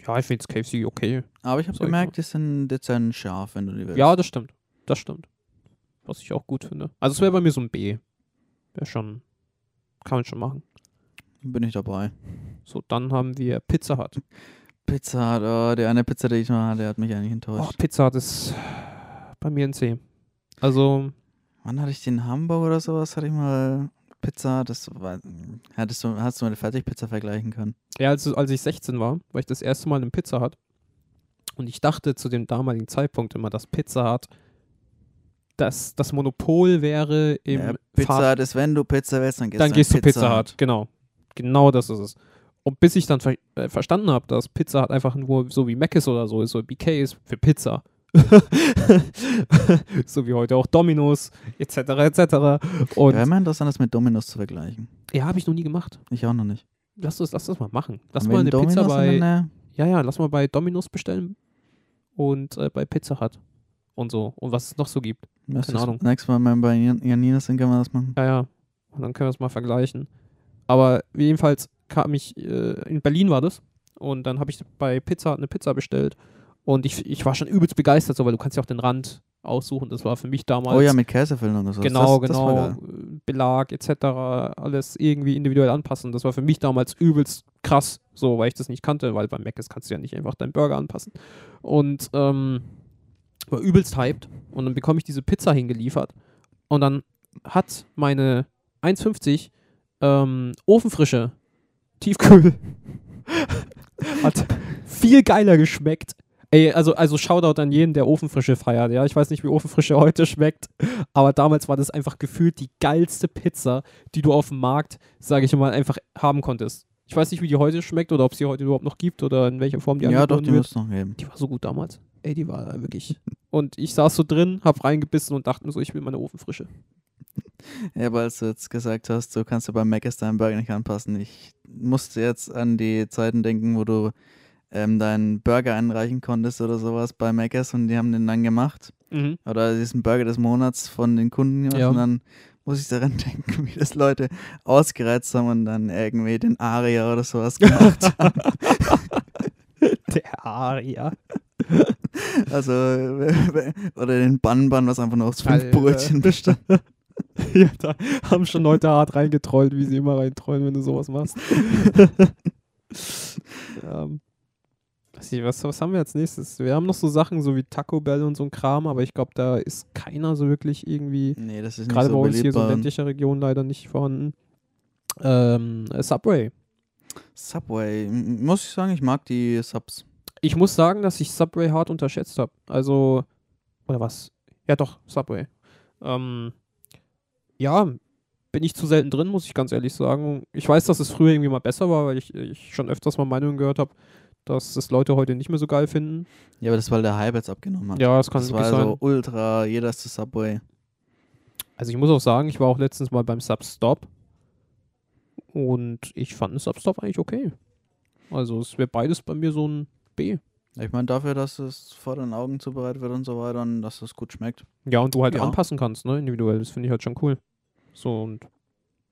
ja, ich finde KFC okay. aber ich habe gemerkt, die sind dezent scharf, wenn du die willst. Ja, das stimmt. Das stimmt. Was ich auch gut finde. Also es wäre bei mir so ein B. Wäre schon, kann man schon machen. Bin ich dabei. So, dann haben wir Pizza Hut. Pizza Hut, oh, die eine Pizza, die ich noch hatte, hat mich eigentlich Oh, enttäuscht. Pizza Hut ist bei mir ein C. Also, Wann hatte ich den Hamburg oder sowas? Hatte ich mal Pizza, das war, hattest du, hast du der Fertigpizza vergleichen können? Ja, als, als ich 16 war, war ich das erste Mal in einem Pizza Hut. Und ich dachte zu dem damaligen Zeitpunkt immer, dass Pizza Hut das, das Monopol wäre im ja, Pizza Hut ist, wenn du Pizza willst, dann gehst Dann du gehst du Pizza Hut. Genau. Genau das ist es. Und bis ich dann ver äh, verstanden habe, dass Pizza Hut einfach nur so wie Mac ist oder so ist, so BK ist für Pizza. so wie heute auch Domino's, etc. etc. Und Ja, immer interessant, das mit Dominos zu vergleichen. ja, habe ich noch nie gemacht. Ich auch noch nicht. Lass das, lass das mal machen. Lass mal eine Pizza Dominos in bei. Nähe? Ja, ja, lass mal bei Domino's bestellen und äh, bei Pizza Hut und so. Und was es noch so gibt. Nächstes, Ahnung. Nächstes Mal, bei Jan- Janina sind, können wir das machen. Ja, ja. Und dann können wir es mal vergleichen. Aber jedenfalls kam ich, äh, in Berlin war das. Und dann habe ich bei Pizza Hut eine Pizza bestellt. Und ich, ich war schon übelst begeistert, so, weil du kannst ja auch den Rand aussuchen. Das war für mich damals. Oh ja, mit Käsefüllung und so. Genau, das, Das war genau. geil. Belag etc. Alles irgendwie individuell anpassen. Das war für mich damals übelst krass, so, weil ich das nicht kannte, weil bei Mac ist kannst du ja nicht einfach deinen Burger anpassen. Und ähm, war übelst hyped. Und dann bekomme ich diese Pizza hingeliefert. Und dann hat meine 1,50 ähm, Ofenfrische Tiefkühl hat viel geiler geschmeckt. Ey, also, also Shoutout an jeden, der Ofenfrische feiert, ja. Ich weiß nicht, wie Ofenfrische heute schmeckt, aber damals war das einfach gefühlt die geilste Pizza, die du auf dem Markt, sage ich mal, einfach haben konntest. Ich weiß nicht, wie die heute schmeckt oder ob es die heute überhaupt noch gibt oder in welcher Form die ja, doch, die wird. noch geben. Die war so gut damals. Ey, die war wirklich. Und ich saß so drin, hab reingebissen und dachte mir so, ich will meine Ofenfrische. Ja, aber als du jetzt gesagt hast, du kannst ja beim deinen Burger nicht anpassen. Ich musste jetzt an die Zeiten denken, wo du ähm, deinen Burger einreichen konntest oder sowas bei Mc's und die haben den dann gemacht. Mhm. Oder diesen Burger des Monats von den Kunden gemacht. Ja. Und dann muss ich daran denken, wie das Leute ausgereizt haben und dann irgendwie den Aria oder sowas gemacht haben. Der Aria. Also, oder den Banban, was einfach nur aus fünf Alter. Brötchen bestand. ja, da haben schon Leute hart reingetrollt, wie sie immer reintrollen, wenn du sowas machst. ähm, weiß ich, was, was haben wir als nächstes? Wir haben noch so Sachen so wie Taco Bell und so ein Kram, aber ich glaube, da ist keiner so wirklich irgendwie, Nee, das ist nicht gerade so bei uns hier so in ländlicher Region leider nicht vorhanden. Ähm, äh, Subway. Subway, m- muss ich sagen, ich mag die Subs. Ich muss sagen, dass ich Subway hart unterschätzt habe. Also, oder was? Ja, doch, Subway. Ähm, ja, bin ich zu selten drin, muss ich ganz ehrlich sagen. Ich weiß, dass es früher irgendwie mal besser war, weil ich, ich schon öfters mal Meinungen gehört habe, dass es Leute heute nicht mehr so geil finden. Ja, aber das, weil der Hype jetzt abgenommen hat. Ja, das kann das war sein. so ultra, jeder ist zu Subway. Also ich muss auch sagen, ich war auch letztens mal beim Substop und ich fand den Substop eigentlich okay. Also es wäre beides bei mir so ein B. Ich meine, dafür, dass es vor den Augen zubereitet wird und so weiter und dass es gut schmeckt. Ja, und du halt Ja. anpassen kannst, ne, individuell. Das finde ich halt schon cool. So und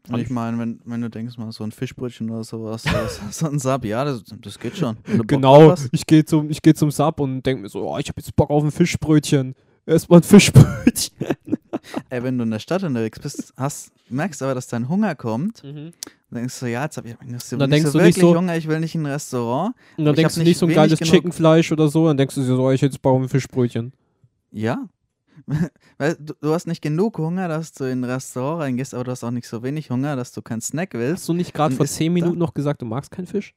Und ich meine, wenn, wenn du denkst mal so ein Fischbrötchen oder sowas, so, ein Sub, ja, das, das geht schon. Genau, ich gehe zum, ich geh zum Sub und denke mir so, oh, ich habe jetzt Bock auf ein Fischbrötchen. Erstmal ein Fischbrötchen. Ey, wenn du in der Stadt unterwegs bist, hast, merkst aber, dass dein Hunger kommt, Mhm. dann denkst du, ja, jetzt habe ich nicht so, Dann nicht denkst so du nicht wirklich so- Hunger, ich will nicht in ein Restaurant. Und dann denkst du nicht so ein geiles Chickenfleisch oder so, dann denkst du dir so, oh, ich hätte jetzt Bock auf ein Fischbrötchen. Ja. Weil du, du hast nicht genug Hunger, dass du in ein Restaurant reingehst, aber du hast auch nicht so wenig Hunger, dass du keinen Snack willst. Hast du nicht gerade vor ist 10 da- Minuten noch gesagt, du magst keinen Fisch?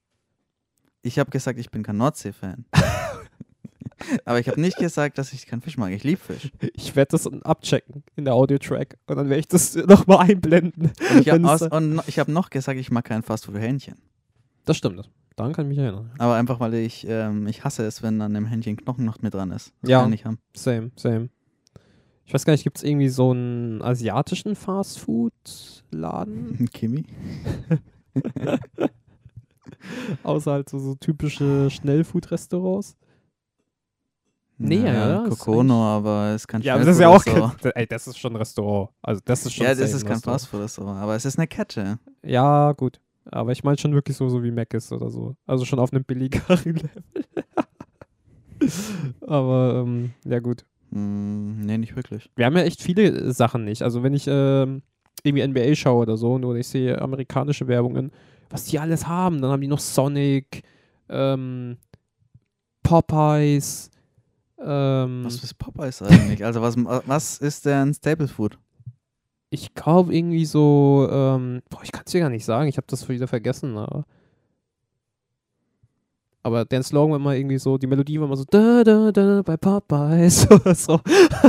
Ich habe gesagt, ich bin kein Nordsee-Fan. aber ich habe nicht gesagt, dass ich keinen Fisch mag. Ich liebe Fisch. Ich werde das abchecken in der Audio-Track und dann werde ich das nochmal einblenden. Und ich habe hab noch gesagt, ich mag kein Fastfood-Hähnchen. Das stimmt. Daran kann ich mich erinnern. Aber einfach, weil ich, ähm, ich hasse es, wenn an dem Hähnchen Knochen noch mit dran ist. Das Ja. kann ich nicht haben. Same, same. Ich weiß gar nicht, gibt es irgendwie so einen asiatischen Fastfood-Laden? Kimi? Außer halt so, so typische Schnellfood-Restaurants? Nee, ja, Kokono, aber es kann Ja, aber das ist ja auch kein, ey, das ist schon ein Restaurant. Also das ist schon Ja, das ist ein kein Restaurant. Fastfood-Restaurant, aber es ist eine Kette. Ja, gut. Aber ich meine schon wirklich so, so wie Mac ist oder so. Also schon auf einem billigeren Level. aber, ähm, ja gut. Hm, nee, nicht wirklich. Wir haben ja echt viele äh, Sachen nicht. Also wenn ich ähm, irgendwie NBA schaue oder so und ich sehe amerikanische Werbungen, was die alles haben, dann haben die noch Sonic, ähm, Popeyes, ähm, Was ist Popeyes eigentlich? also was, was ist denn Staple Food? ich glaube irgendwie so, ähm, boah, ich kann es dir gar nicht sagen, ich habe das wieder vergessen, aber aber der Slogan war immer irgendwie so, die Melodie war immer so da da da bei Popeyes oder so.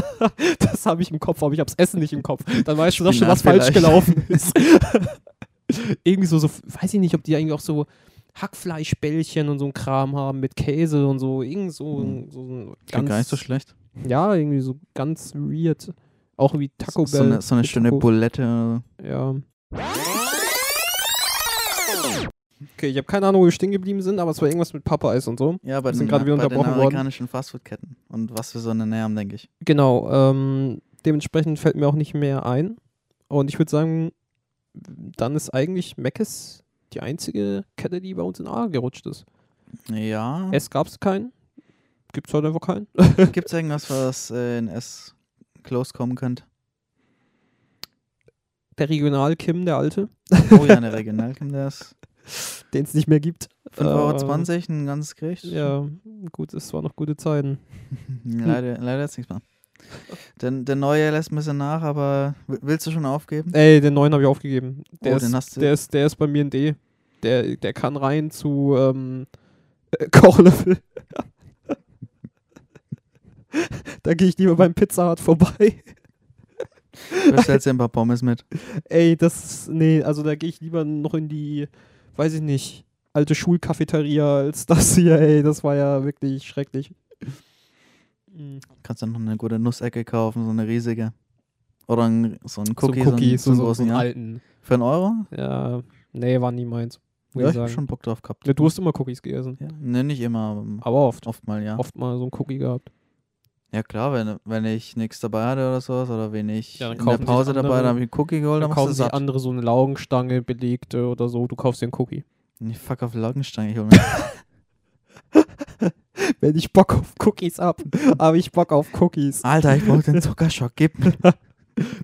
das habe ich im Kopf, aber ich habe das Essen nicht im Kopf. Dann weißt du doch schon, was falsch gelaufen ist. irgendwie so, so, weiß ich nicht, ob die eigentlich auch so Hackfleischbällchen und so ein Kram haben mit Käse und so, irgend so, Hm. so ein ganz, gar nicht so schlecht. ja, irgendwie so ganz weird. Auch wie Taco so, Bell. eine, so eine schöne Taco. Bulette. Ja. Okay, ich habe keine Ahnung, wo wir stehen geblieben sind, aber es war irgendwas mit Popeyes und so. Ja, bei Wir sind den, gerade wieder bei den unterbrochen amerikanischen Fastfood-Ketten. Und was wir so eine Nähe haben, denke ich. Genau, ähm, dementsprechend fällt mir auch nicht mehr ein. Und ich würde sagen, dann ist eigentlich Mc's die einzige Kette, die bei uns in A gerutscht ist. Ja. S gab es keinen. Gibt es heute einfach keinen. Gibt es irgendwas, was äh, in S close kommen könnte? Der Regional Kim, der alte, Oh ja, eine Regionalkim, der ist den es nicht mehr gibt. 5,20 Euro, ein ganzes Gericht. Ja, gut, es waren noch gute Zeiten. leider, leider jetzt nichts mehr. Der, der neue lässt ein bisschen nach, aber willst du schon aufgeben? Ey, den neuen habe ich aufgegeben. Der, Oh, ist, den hast du- der, ist, der ist bei mir in D. Der, der kann rein zu ähm, äh, Kochlöffel. da gehe ich lieber beim Pizza Hut vorbei. Bestellst dir ein paar Pommes mit. Ey, das nee, also da gehe ich lieber noch in die, weiß ich nicht, alte Schulcafeteria als das hier, ey. Das war ja wirklich schrecklich. Mhm. Kannst dann noch eine gute Nussecke kaufen, so eine riesige. Oder ein, so ein So Cookie, ein Cookie, so, so, einen so, so einen alten. Für einen Euro? Ja, nee, war nie meins. Ja, ich ich hab schon Bock drauf gehabt. Ja, du hast immer Cookies gegessen. Ja. Ne, nicht immer, aber Aber oft. oft mal, ja. Oft mal so ein Cookie gehabt. Ja klar, wenn, wenn ich nichts dabei hatte oder sowas, oder wenn ich Ja, dann in der Pause dabei, andere- dann habe ich einen Cookie geholt, Dann dann kaufen sich satt. andere so eine Laugenstange, belegte oder so. Du kaufst dir einen Cookie. Ich fuck auf Laugenstange, ich hol mir. Wenn ich Bock auf Cookies hab, habe ich Bock auf Cookies. Alter, ich brauch den Zuckerschock, gib mir.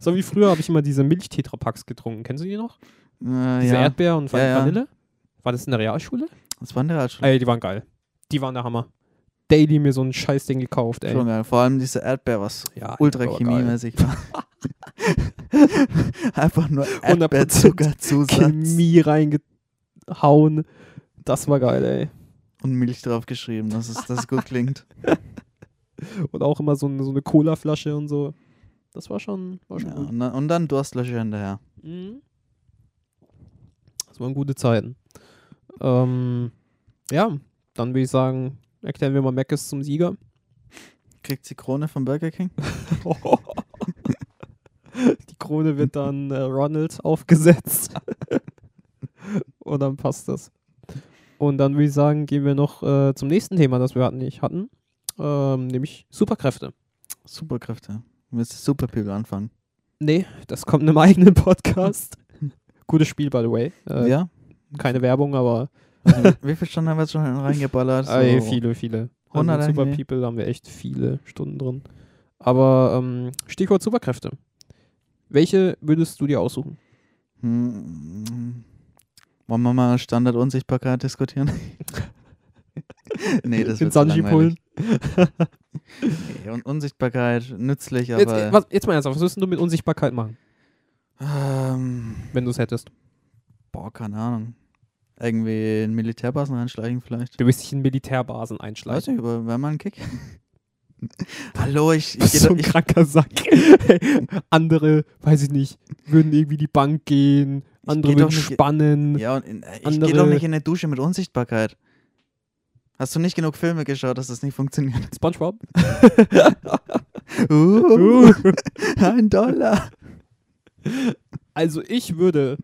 So wie früher habe ich immer diese Milch-Tetrapacks getrunken. Kennst du die noch? Äh, Diese ja, Erdbeer und Ja, ja. Vanille? War das in der Realschule? das war in der Realschule. Ey, die waren geil. Die waren der Hammer. Daily mir so ein Scheißding gekauft, ey. Schon geil. Vor allem diese Erdbeer, was Ja, ultra chemiemäßig war. Einfach nur 100% Erdbeerzuckerzusatz Chemie reingehauen. Das war geil, ey. und Milch drauf geschrieben, dass es, dass es gut klingt. Und auch immer so eine, so eine Cola-Flasche und so. Das war schon, war schon Ja, gut. und, dann, und dann Durstlöscher hinterher. Mhm. Das waren gute Zeiten. Ähm, ja, dann würde ich sagen, erklären wir mal Mc's zum Sieger. Kriegt die Krone von Burger King? Die Krone wird dann äh, Ronald aufgesetzt. Und dann passt das. Und dann würde ich sagen, gehen wir noch äh, zum nächsten Thema, das wir hatten, nicht hatten. Ähm, nämlich Superkräfte. Superkräfte. Willst du Super People anfangen? Nee, das kommt in einem eigenen Podcast. Gutes Spiel, by the way. Äh, ja? Keine Werbung, aber wie, wie viele Stunden haben wir jetzt schon reingeballert? So, ey, viele, viele. Also 100 in Super. People haben wir echt viele Stunden drin. Aber ähm, Stichwort Superkräfte. Welche würdest du dir aussuchen? Hm, wollen wir mal Standard-Unsichtbarkeit diskutieren? nee, das wird Sanji pullen? Nee, und Unsichtbarkeit nützlich, aber... Jetzt, was, jetzt mal ernsthaft, was würdest du mit Unsichtbarkeit machen, ähm, wenn du es hättest? boah, keine Ahnung. Irgendwie in Militärbasen reinschleichen vielleicht. Du willst dich in Militärbasen Weiß einschleichen. nicht, aber wäre mal ein Kick. Hallo, ich, ich, bist geh so ein ich, kranker Sack. Andere, weiß ich nicht, würden irgendwie die Bank gehen, andere geh würden nicht- spannen. Ja, und in, ich gehe doch nicht in eine Dusche mit Unsichtbarkeit. Hast du nicht genug Filme geschaut, dass das nicht funktioniert? Spongebob? Uh, ein Dollar. Also ich würde.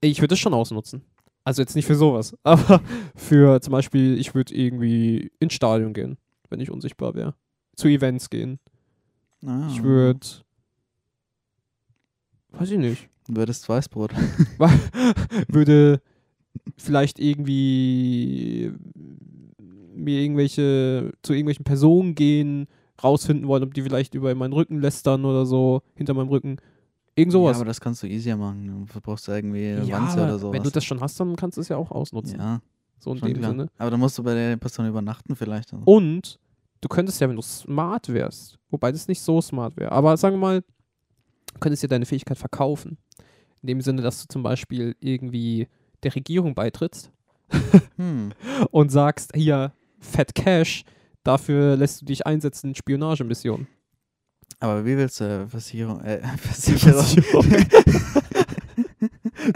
Ich würde es schon ausnutzen. Also jetzt nicht für sowas, aber für zum Beispiel, ich würde irgendwie ins Stadion gehen, wenn ich unsichtbar wäre. Zu Events gehen. Ah, Ich würde. Weiß ich nicht. Würdest Weißbrot. würde vielleicht irgendwie mir irgendwelche zu irgendwelchen Personen gehen, rausfinden wollen, ob die vielleicht über meinen Rücken lästern oder so, hinter meinem Rücken. Irgend Ja, sowas. aber das kannst du easier machen. Du brauchst ja irgendwie eine Ja, Wanze oder sowas. wenn du das schon hast, dann kannst du es ja auch ausnutzen. ja, so in dem klar. Sinne. Aber dann musst du bei der Person übernachten vielleicht. Und du könntest ja, wenn du smart wärst, wobei das nicht so smart wäre, aber sagen wir mal, du könntest ja deine Fähigkeit verkaufen. In dem Sinne, dass du zum Beispiel irgendwie der Regierung beitrittst Hm. und sagst, hier, Fat Cash, dafür lässt du dich einsetzen in Spionagemissionen. Aber wie willst du Versicherung, äh, Versicherung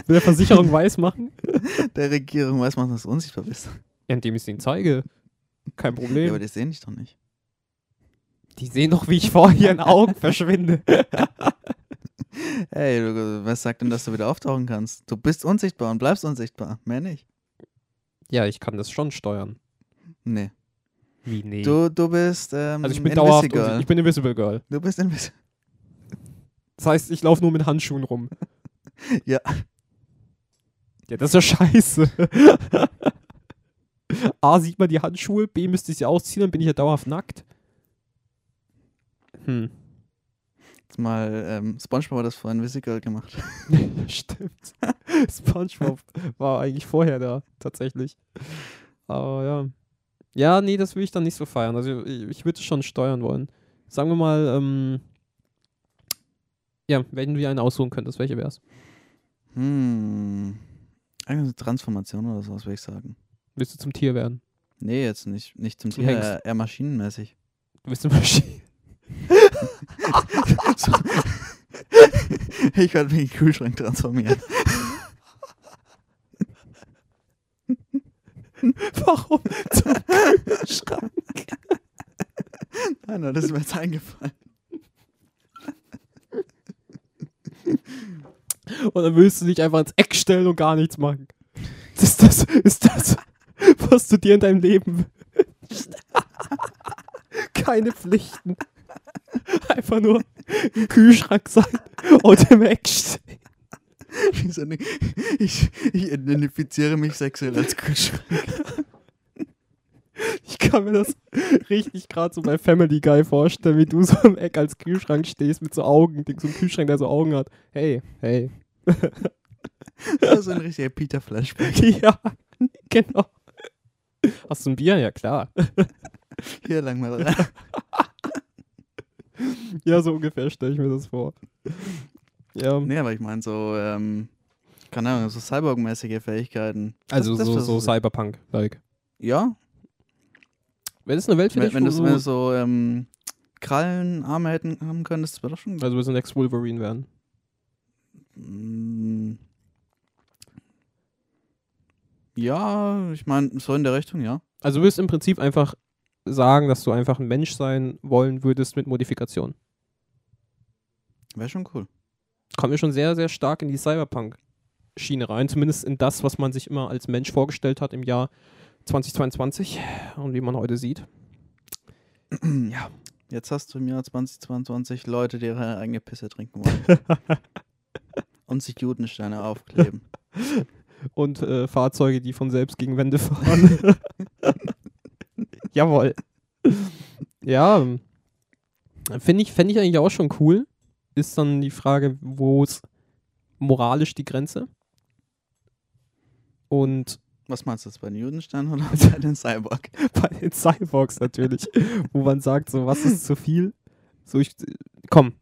der Versicherung weiß machen? der Regierung weiß man, dass du unsichtbar bist? Ja, indem ich es ihnen zeige. Kein Ja, Problem. aber die sehen dich doch nicht. die sehen doch, wie ich vor ihren Augen verschwinde. Hey, du, was sagt denn, dass du wieder auftauchen kannst? Du bist unsichtbar und bleibst unsichtbar. Mehr nicht. Ja, ich kann das schon steuern. Nee. Wie nee? Du, du bist ähm, also ich bin Invisible. unsichtbar. ich bin Invisible Girl. Du bist invisible. Das heißt, ich laufe nur mit Handschuhen rum. Ja. Ja, das ist ja scheiße. A, sieht man die Handschuhe, B, müsste ich sie ausziehen, dann bin ich ja dauerhaft nackt. Hm, Jetzt mal ähm, Spongebob hat das vor Invisible gemacht. stimmt. Spongebob war eigentlich vorher da, tatsächlich. Aber ja. Ja, nee, das will ich dann nicht so feiern. Also ich, ich würde es schon steuern wollen. sagen wir mal, ähm, ja, wenn du dir einen aussuchen könntest, welche wär's? Hm. Eine Transformation oder sowas, würde ich sagen. Willst du zum Tier werden? Nee, jetzt nicht, nicht zum Zum Tier, Hengst. eher, eher maschinenmäßig. Du bist eine Maschine. Ich werde mich in den Kühlschrank transformieren. Warum zum Kühlschrank? Nein, nein, das ist mir jetzt eingefallen. Und dann willst du dich einfach ins Eck stellen und gar nichts machen. Ist das, ist das, was du dir in deinem Leben wünschst? Keine Pflichten. Einfach nur im Kühlschrank sein und im Eck stehen. Wieso nicht? Ich, ich identifiziere mich sexuell als Kühlschrank. Ich kann mir das richtig gerade so bei Family Guy vorstellen, wie du so im Eck als Kühlschrank stehst mit so Augen, so einem Kühlschrank, der so Augen hat. Hey, hey. Das ist ein richtiger Peter-Flashback. Ja, genau. Hast du ein Bier? Ja, klar. Hier lang mal rein. Ja, so ungefähr stelle ich mir das vor. Ja, Nee, aber ich meine so, ähm, keine Ahnung, so Cyborg-mäßige Fähigkeiten. also das so, wär so Cyberpunk-like. Ja, Wäre das eine Welt für wenn, wenn, du, wenn so ähm, Krallen, Arme hätten haben könntest, wäre doch schon also willst du Next Wolverine werden? Mm. Ja, ich meine, so in der Richtung, ja. Also du willst im Prinzip einfach sagen, dass du einfach ein Mensch sein wollen würdest mit Modifikation. Wäre schon cool. Kommen wir schon sehr, sehr stark in die Cyberpunk-Schiene rein, zumindest in das, was man sich immer als Mensch vorgestellt hat im Jahr 2022 und wie man heute sieht. ja. Jetzt hast du im Jahr 2022 Leute, die ihre eigene Pisse trinken wollen. Und sich Judensteine aufkleben. Und äh, Fahrzeuge, die von selbst gegen Wände fahren. Jawohl. Ja, finde ich, fänd ich eigentlich auch schon cool. Ist dann die Frage, wo ist moralisch die Grenze? Und Was meinst du jetzt bei den Judensteinen oder bei den Cyborg? bei den Cyborgs natürlich, wo man sagt, so, was ist zu viel? So, ich, komm,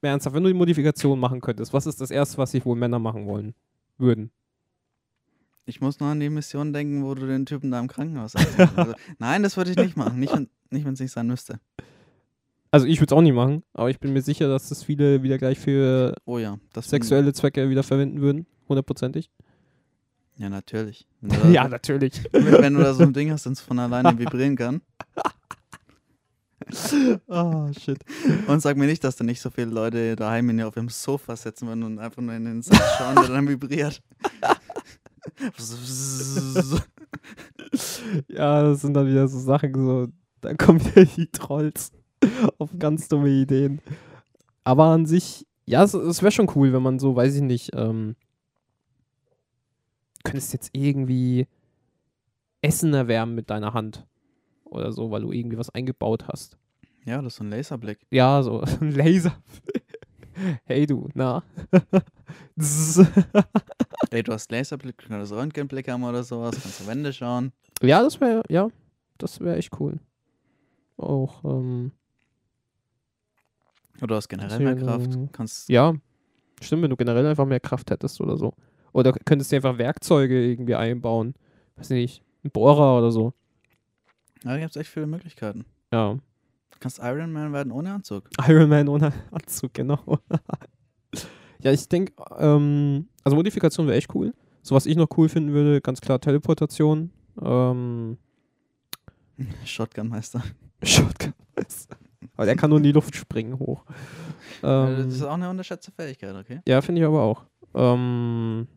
ernsthaft, wenn du die Modifikation machen könntest, was ist das Erste, was sich wohl Männer machen wollen, würden? Ich muss nur an die Mission denken, wo du den Typen da im Krankenhaus hast. Also, nein, das würde ich nicht machen. Nicht, wenn- nicht wenn es nicht sein müsste. Also ich würde es auch nicht machen, aber ich bin mir sicher, dass das viele wieder gleich für Oh ja, sexuelle Zwecke wieder verwenden würden, hundertprozentig. Ja, natürlich. Da, Ja, natürlich. wenn, du da so ein Ding hast, das von alleine vibrieren kann. oh, shit. Und sag mir nicht, dass da nicht so viele Leute daheim in, auf ihrem Sofa sitzen würden und einfach nur in den Sitz schauen, der dann vibriert. Ja, das sind dann wieder so Sachen, so, da kommen wieder die Trolls auf ganz dumme Ideen. Aber an sich, ja, es, es wäre schon cool, wenn man so, weiß ich nicht, ähm, könntest jetzt irgendwie Essen erwärmen mit deiner Hand oder so, weil du irgendwie was eingebaut hast. ja, das ist so ein Laserblick. Ja, so ein Laser. hey du, na? Zzz. Ey, du hast Laserblick, du kannst Röntgenblick haben oder sowas, kannst du Wände schauen. ja, das wäre, ja, das wäre echt cool. Auch, ähm, Oder du hast generell mehr Kraft. Kannst, Ja, stimmt, wenn du generell einfach mehr Kraft hättest oder so. Oder könntest du einfach Werkzeuge irgendwie einbauen. Weiß nicht, ein Bohrer oder so. ja, da gibt es echt viele Möglichkeiten. Ja. Du kannst Iron Man werden ohne Anzug. Iron Man ohne Anzug, genau. ja, ich denke, ähm, also Modifikation wäre echt cool. So was ich noch cool finden würde, ganz klar Teleportation. Ähm, Shotgunmeister. Shotgun. Aber der kann nur in die Luft springen hoch. Ähm, das ist auch eine unterschätzte Fähigkeit, okay? Ja, finde ich aber auch. Ähm,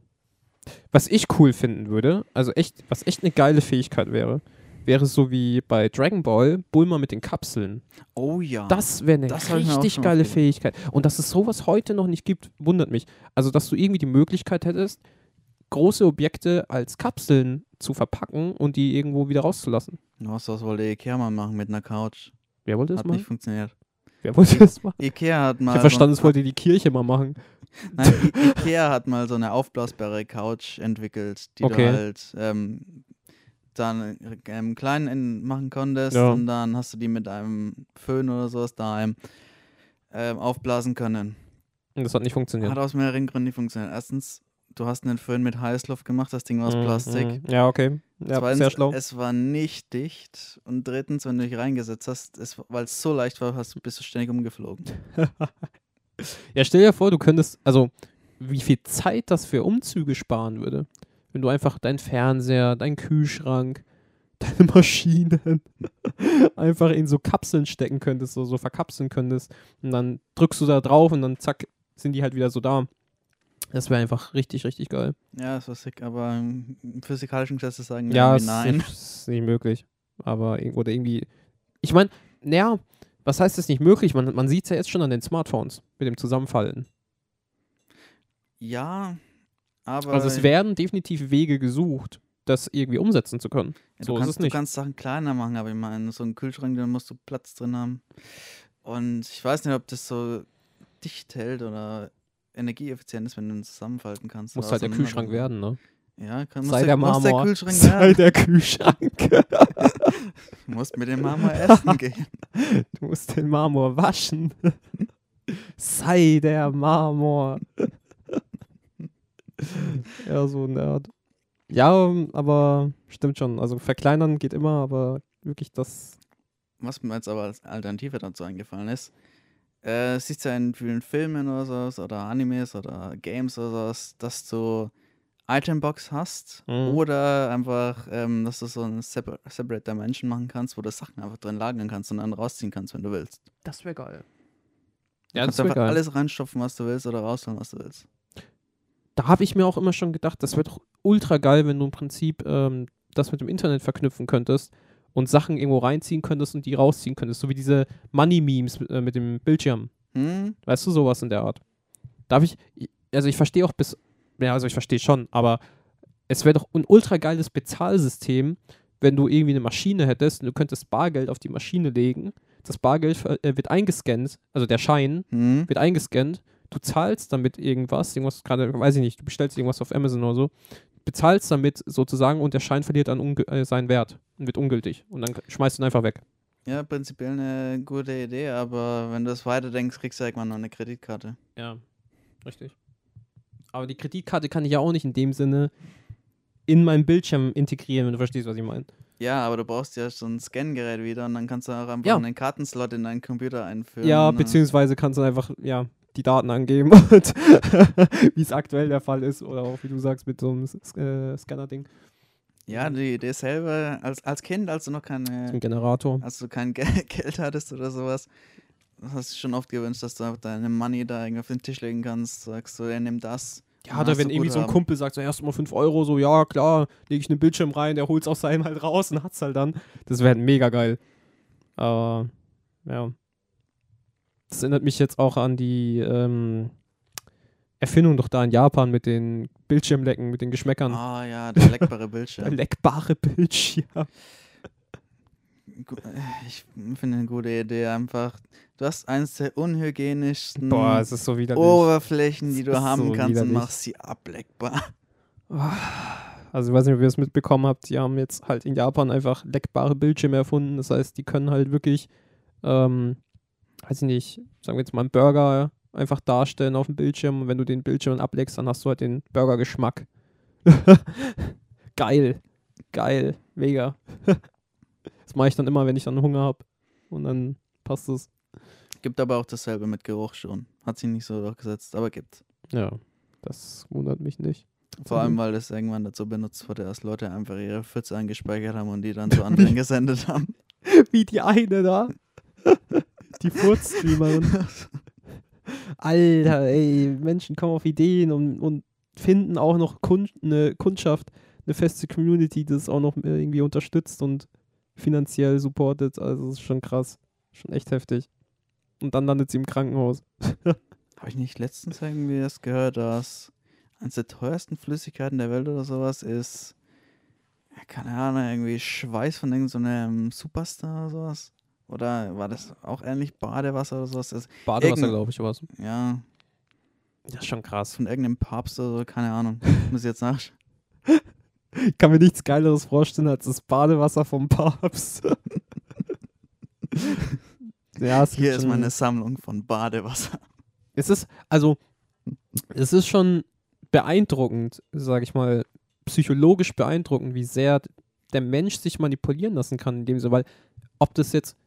was ich cool finden würde, also echt, was echt eine geile Fähigkeit wäre, wäre so wie bei Dragon Ball Bulma mit den Kapseln. Oh ja. Das wäre eine Das richtig geile aufgeschrieben. Fähigkeit. Und dass es sowas heute noch nicht gibt, wundert mich. Also, dass du irgendwie die Möglichkeit hättest, große Objekte als Kapseln zu verpacken und die irgendwo wieder rauszulassen. Was, was wollte Ikea mal machen mit einer Couch? Wer wollte das Hat machen? nicht funktioniert. Wer wollte das machen? Ikea hat mal. Ich habe verstanden, so, es wollte die Kirche mal machen. Nein, I Ikea hat mal so eine aufblasbare Couch entwickelt, die Okay. du halt ähm, dann ähm, klein in, machen konntest Ja. und dann hast du die mit einem Föhn oder sowas daheim ähm, aufblasen können. Und das hat nicht funktioniert. Hat aus mehreren Gründen nicht funktioniert. Erstens, du hast einen Föhn mit Heißluft gemacht, das Ding war aus Mhm, Plastik. mhm. Ja, okay. Ja, Zweitens, sehr schlau. es war nicht dicht. Und drittens, wenn du dich reingesetzt hast, weil es so leicht war, hast, bist du ständig umgeflogen. Ja, stell dir vor, du könntest, also wie viel Zeit das für Umzüge sparen würde. Wenn du einfach deinen Fernseher, deinen Kühlschrank, deine Maschinen einfach in so Kapseln stecken könntest, so, so verkapseln könntest. Und dann drückst du da drauf und dann zack, sind die halt wieder so da. Das wäre einfach richtig, richtig geil. Ja, das war sick, aber im physikalischen Gesetze sagen wir Ja, ist nein. nicht, es ist nicht möglich. Aber oder irgendwie. Ich meine, naja, was heißt es nicht möglich? Man, man sieht es ja jetzt schon an den Smartphones mit dem Zusammenfalten. Ja, aber Also es werden definitiv Wege gesucht, das irgendwie umsetzen zu können. ja, so du, ist kannst, es nicht. du kannst Sachen kleiner machen, aber ich meine, so ein Kühlschrank, da musst du Platz drin haben. Und ich weiß nicht, ob das so dicht hält oder energieeffizient ist, wenn du ihn zusammenfalten kannst. Muss halt der Kühlschrank werden, ne? Ja, kann, Sei der, der muss der Marmor. Kühlschrank Sei werden. der Kühlschrank. Du musst mit dem Marmor essen gehen. du musst den Marmor waschen. Sei der Marmor. ja, so Nerd. Ja, aber stimmt schon. Also verkleinern geht immer, aber wirklich das. Was mir jetzt aber als Alternative dazu eingefallen ist, äh, siehst du ja in vielen Filmen oder sowas oder Animes oder Games oder sowas, dass du Itembox hast Mhm. oder einfach, ähm, dass du so eine Separ Separate Dimension machen kannst, wo du Sachen einfach drin lagern kannst und dann rausziehen kannst, wenn du willst. Das wäre geil. Du Ja, kannst das wäre einfach geil. alles reinstopfen, was du willst oder rausholen, was du willst. da habe ich mir auch immer schon gedacht, das wäre doch ultra geil, wenn du im Prinzip ähm, das mit dem Internet verknüpfen könntest und Sachen irgendwo reinziehen könntest und die rausziehen könntest. So wie diese Money-Memes äh, mit dem Bildschirm. Hm? Weißt du, sowas in der Art. Darf ich, also ich verstehe auch bis, ja, also ich verstehe schon, aber es wäre doch ein ultra geiles Bezahlsystem, wenn du irgendwie eine Maschine hättest und du könntest Bargeld auf die Maschine legen. Das Bargeld äh, wird eingescannt, also der Schein Hm? wird eingescannt, du zahlst damit irgendwas, irgendwas gerade, weiß ich nicht, du bestellst irgendwas auf Amazon oder so, bezahlst damit sozusagen und der Schein verliert dann äh, seinen Wert und wird ungültig und dann schmeißt du ihn einfach weg. Ja, prinzipiell eine gute Idee, aber wenn du das weiterdenkst, kriegst du irgendwann noch eine Kreditkarte. Ja, richtig. Aber die Kreditkarte kann ich ja auch nicht in dem Sinne in meinen Bildschirm integrieren, wenn du verstehst, was ich meine. Ja, aber du brauchst ja so ein Scan-Gerät wieder und dann kannst du auch einfach Ja. einen Kartenslot in deinen Computer einführen. Ja, äh, beziehungsweise kannst du einfach, ja, die Daten angeben und wie es aktuell der Fall ist oder auch wie du sagst mit so einem äh, Scanner-Ding, Ja, die Idee selber, als, als Kind, als du noch keine, Generator. als du kein Gel Geld hattest oder sowas, hast du schon oft gewünscht, dass du deine Money da irgendwie auf den Tisch legen kannst, sagst du, ja, nimm das. Ja, oder wenn irgendwie so ein. Kumpel sagt, so erst mal 5 Euro, so ja, klar, lege ich einen Bildschirm rein, der holt es aus seinem halt raus und hat's halt dann. Das wäre mega geil. Aber, ja. Das erinnert mich jetzt auch an die ähm, Erfindung doch da in Japan mit den Bildschirmlecken, mit den Geschmäckern. Ah ja, der leckbare Der Bildschirm. leckbare Bildschirm. Äh, Ich finde eine gute Idee einfach. Du hast eines der unhygienischsten Boah, es ist so. Oberflächen, die du haben so kannst widerlich. und machst sie ableckbar. Also ich weiß nicht, ob ihr es mitbekommen habt, die haben jetzt halt in Japan einfach leckbare Bildschirme erfunden. Das heißt, die können halt wirklich, ähm, weiß ich nicht, sagen wir jetzt mal einen Burger einfach darstellen auf dem Bildschirm und wenn du den Bildschirm ableckst, dann hast du halt den Burger-Geschmack. geil, geil, mega. das mache ich dann immer, wenn ich dann Hunger habe und dann passt es. Gibt aber auch dasselbe mit Geruch schon. Hat sich nicht so durchgesetzt, aber gibt. Ja, das wundert mich nicht. Vor allem, weil das irgendwann dazu benutzt wurde, dass Leute einfach ihre Pfütze eingespeichert haben und die dann zu anderen gesendet haben. Wie die eine da. die Furzstreamerin. Alter, ey, Menschen kommen auf Ideen und, und finden auch noch Kun eine Kundschaft, eine feste Community, die das auch noch äh, irgendwie unterstützt und finanziell supportet. Also das ist schon krass. Schon echt heftig. Und dann landet sie im Krankenhaus. Habe ich nicht letztens irgendwie das gehört, dass eines der teuersten Flüssigkeiten der Welt oder sowas ist, keine Ahnung, irgendwie Schweiß von irgendeinem Superstar oder sowas? Oder war das auch ähnlich Badewasser oder sowas? Das, Badewasser, glaube ich, was. ja, Das ist schon krass. von irgendeinem Papst oder so, keine Ahnung. Muss ich jetzt nachschauen. Ich kann mir nichts Geileres vorstellen als das Badewasser vom Papst. ja, es Hier ist meine Sammlung von Badewasser. Es ist, also, es ist schon beeindruckend, sage ich mal, psychologisch beeindruckend, wie sehr der Mensch sich manipulieren lassen kann, in dem Sinne, weil, ob das jetzt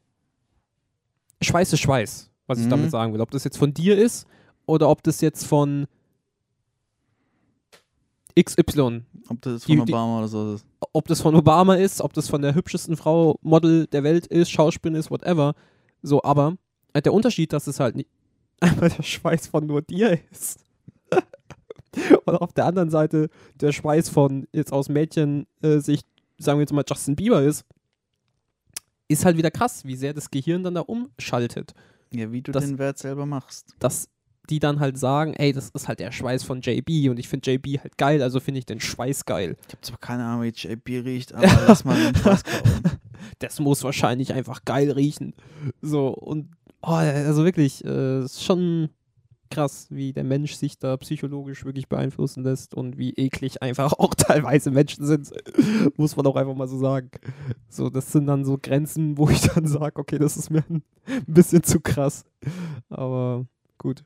Schweiß ist Schweiß, was ich Mhm. damit sagen will, ob das jetzt von dir ist oder ob das jetzt von XY, Ob das von die- Obama oder so ist. ob das von Obama ist, ob das von der hübschesten Frau Model der Welt ist, Schauspielerin ist, whatever. So, aber äh, der Unterschied, dass es halt nicht einmal der Schweiß von nur dir ist. Und auf der anderen Seite der Schweiß von jetzt aus Mädchen-Sicht, sagen wir jetzt mal Justin Bieber ist, ist halt wieder krass, wie sehr das Gehirn dann da umschaltet. Ja, wie du Das- den Wert selber machst. Dass die dann halt sagen, ey, das ist halt der Schweiß von JB und ich finde JB halt geil, also finde ich den Schweiß geil. Ich habe zwar keine Ahnung, wie JB riecht, aber lass mal den Spaß kaufen. das muss wahrscheinlich einfach geil riechen. So, und oh, also wirklich, äh, ist schon krass, wie der Mensch sich da psychologisch wirklich beeinflussen lässt und wie eklig einfach auch teilweise Menschen sind. muss man auch einfach mal so sagen. So, das sind dann so Grenzen, wo ich dann sage, okay, das ist mir ein bisschen zu krass. Aber gut.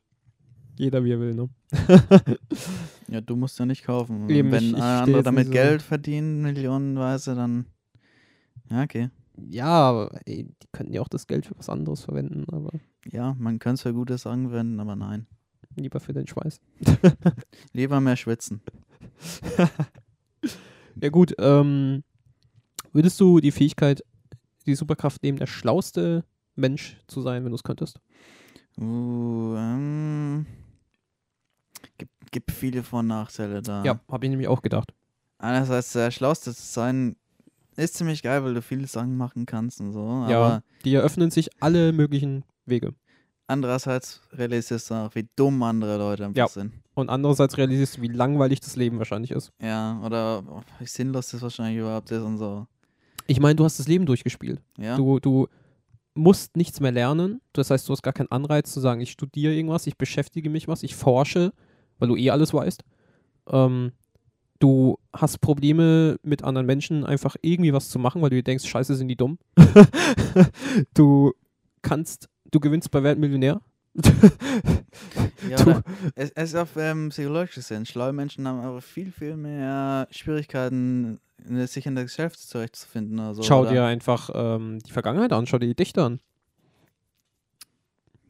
Jeder wie er will, ne? Ja, du musst ja nicht kaufen. Eben, Wenn ich- ich andere damit so- Geld verdienen, millionenweise, dann. Ja, okay. Ja, aber ey, die könnten ja auch das Geld für was anderes verwenden, aber Ja, man könnte es für Gutes anwenden, aber nein. lieber für den Schweiß. Lieber mehr schwitzen. Ja gut, ähm, würdest du die Fähigkeit, die Superkraft nehmen, der schlauste Mensch zu sein, wenn du es könntest? Uh, ähm. Gibt, gibt viele Vor- und Nachteile da. Ja, habe ich nämlich auch gedacht. Einerseits der Schlauste zu sein, ist ziemlich geil, weil du viele Sachen machen kannst und so. Ja. Aber Die eröffnen sich alle möglichen Wege. andererseits realisierst du auch, wie dumm andere Leute einfach Ja. sind. Und andererseits realisierst du, wie langweilig das Leben wahrscheinlich ist. Ja, oder wie sinnlos das wahrscheinlich überhaupt ist und so. Ich meine, du hast das Leben durchgespielt. Ja. Du, du musst nichts mehr lernen. Das heißt, du hast gar keinen Anreiz zu sagen, ich studiere irgendwas, ich beschäftige mich was, ich forsche, weil du eh alles weißt. Ähm, du hast Probleme mit anderen Menschen, einfach irgendwie was zu machen, weil du dir denkst, scheiße, sind die dumm. du kannst, du gewinnst bei Wer wird Millionär. Ja, Du- es, es ist auf ähm, psychologisch gesehen. Schlaue Menschen haben aber viel, viel mehr Schwierigkeiten, sich in der Gesellschaft zurechtzufinden. Oder so, schau oder? dir einfach ähm, die Vergangenheit an, schau dir die Dichter an.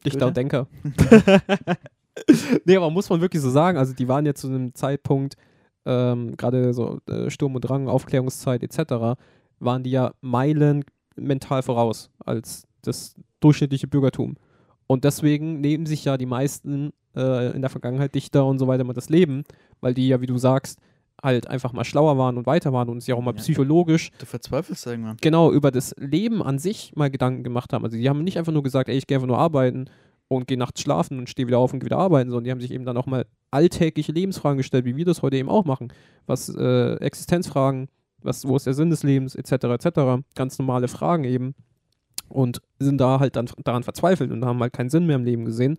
Dichter und Denker. nee, aber muss man wirklich so sagen, also die waren ja zu einem Zeitpunkt, ähm, gerade so äh, Sturm und Drang, Aufklärungszeit etc., waren die ja Meilen mental voraus als das durchschnittliche Bürgertum. Und deswegen nehmen sich ja die meisten äh, in der Vergangenheit Dichter und so weiter mal das Leben, weil die ja, wie du sagst, halt einfach mal schlauer waren und weiter waren und sich auch mal Ja. psychologisch Du verzweifelst irgendwann. genau über das Leben an sich mal Gedanken gemacht haben. Also die haben nicht einfach nur gesagt, ey, ich gehe einfach nur arbeiten und gehe nachts schlafen und stehe wieder auf und gehe wieder arbeiten, sondern die haben sich eben dann auch mal alltägliche Lebensfragen gestellt, wie wir das heute eben auch machen. Was äh, Existenzfragen, was, wo ist der Sinn des Lebens, etc., etc. Ganz normale Fragen eben. Und sind da halt dann daran verzweifelt und haben halt keinen Sinn mehr im Leben gesehen.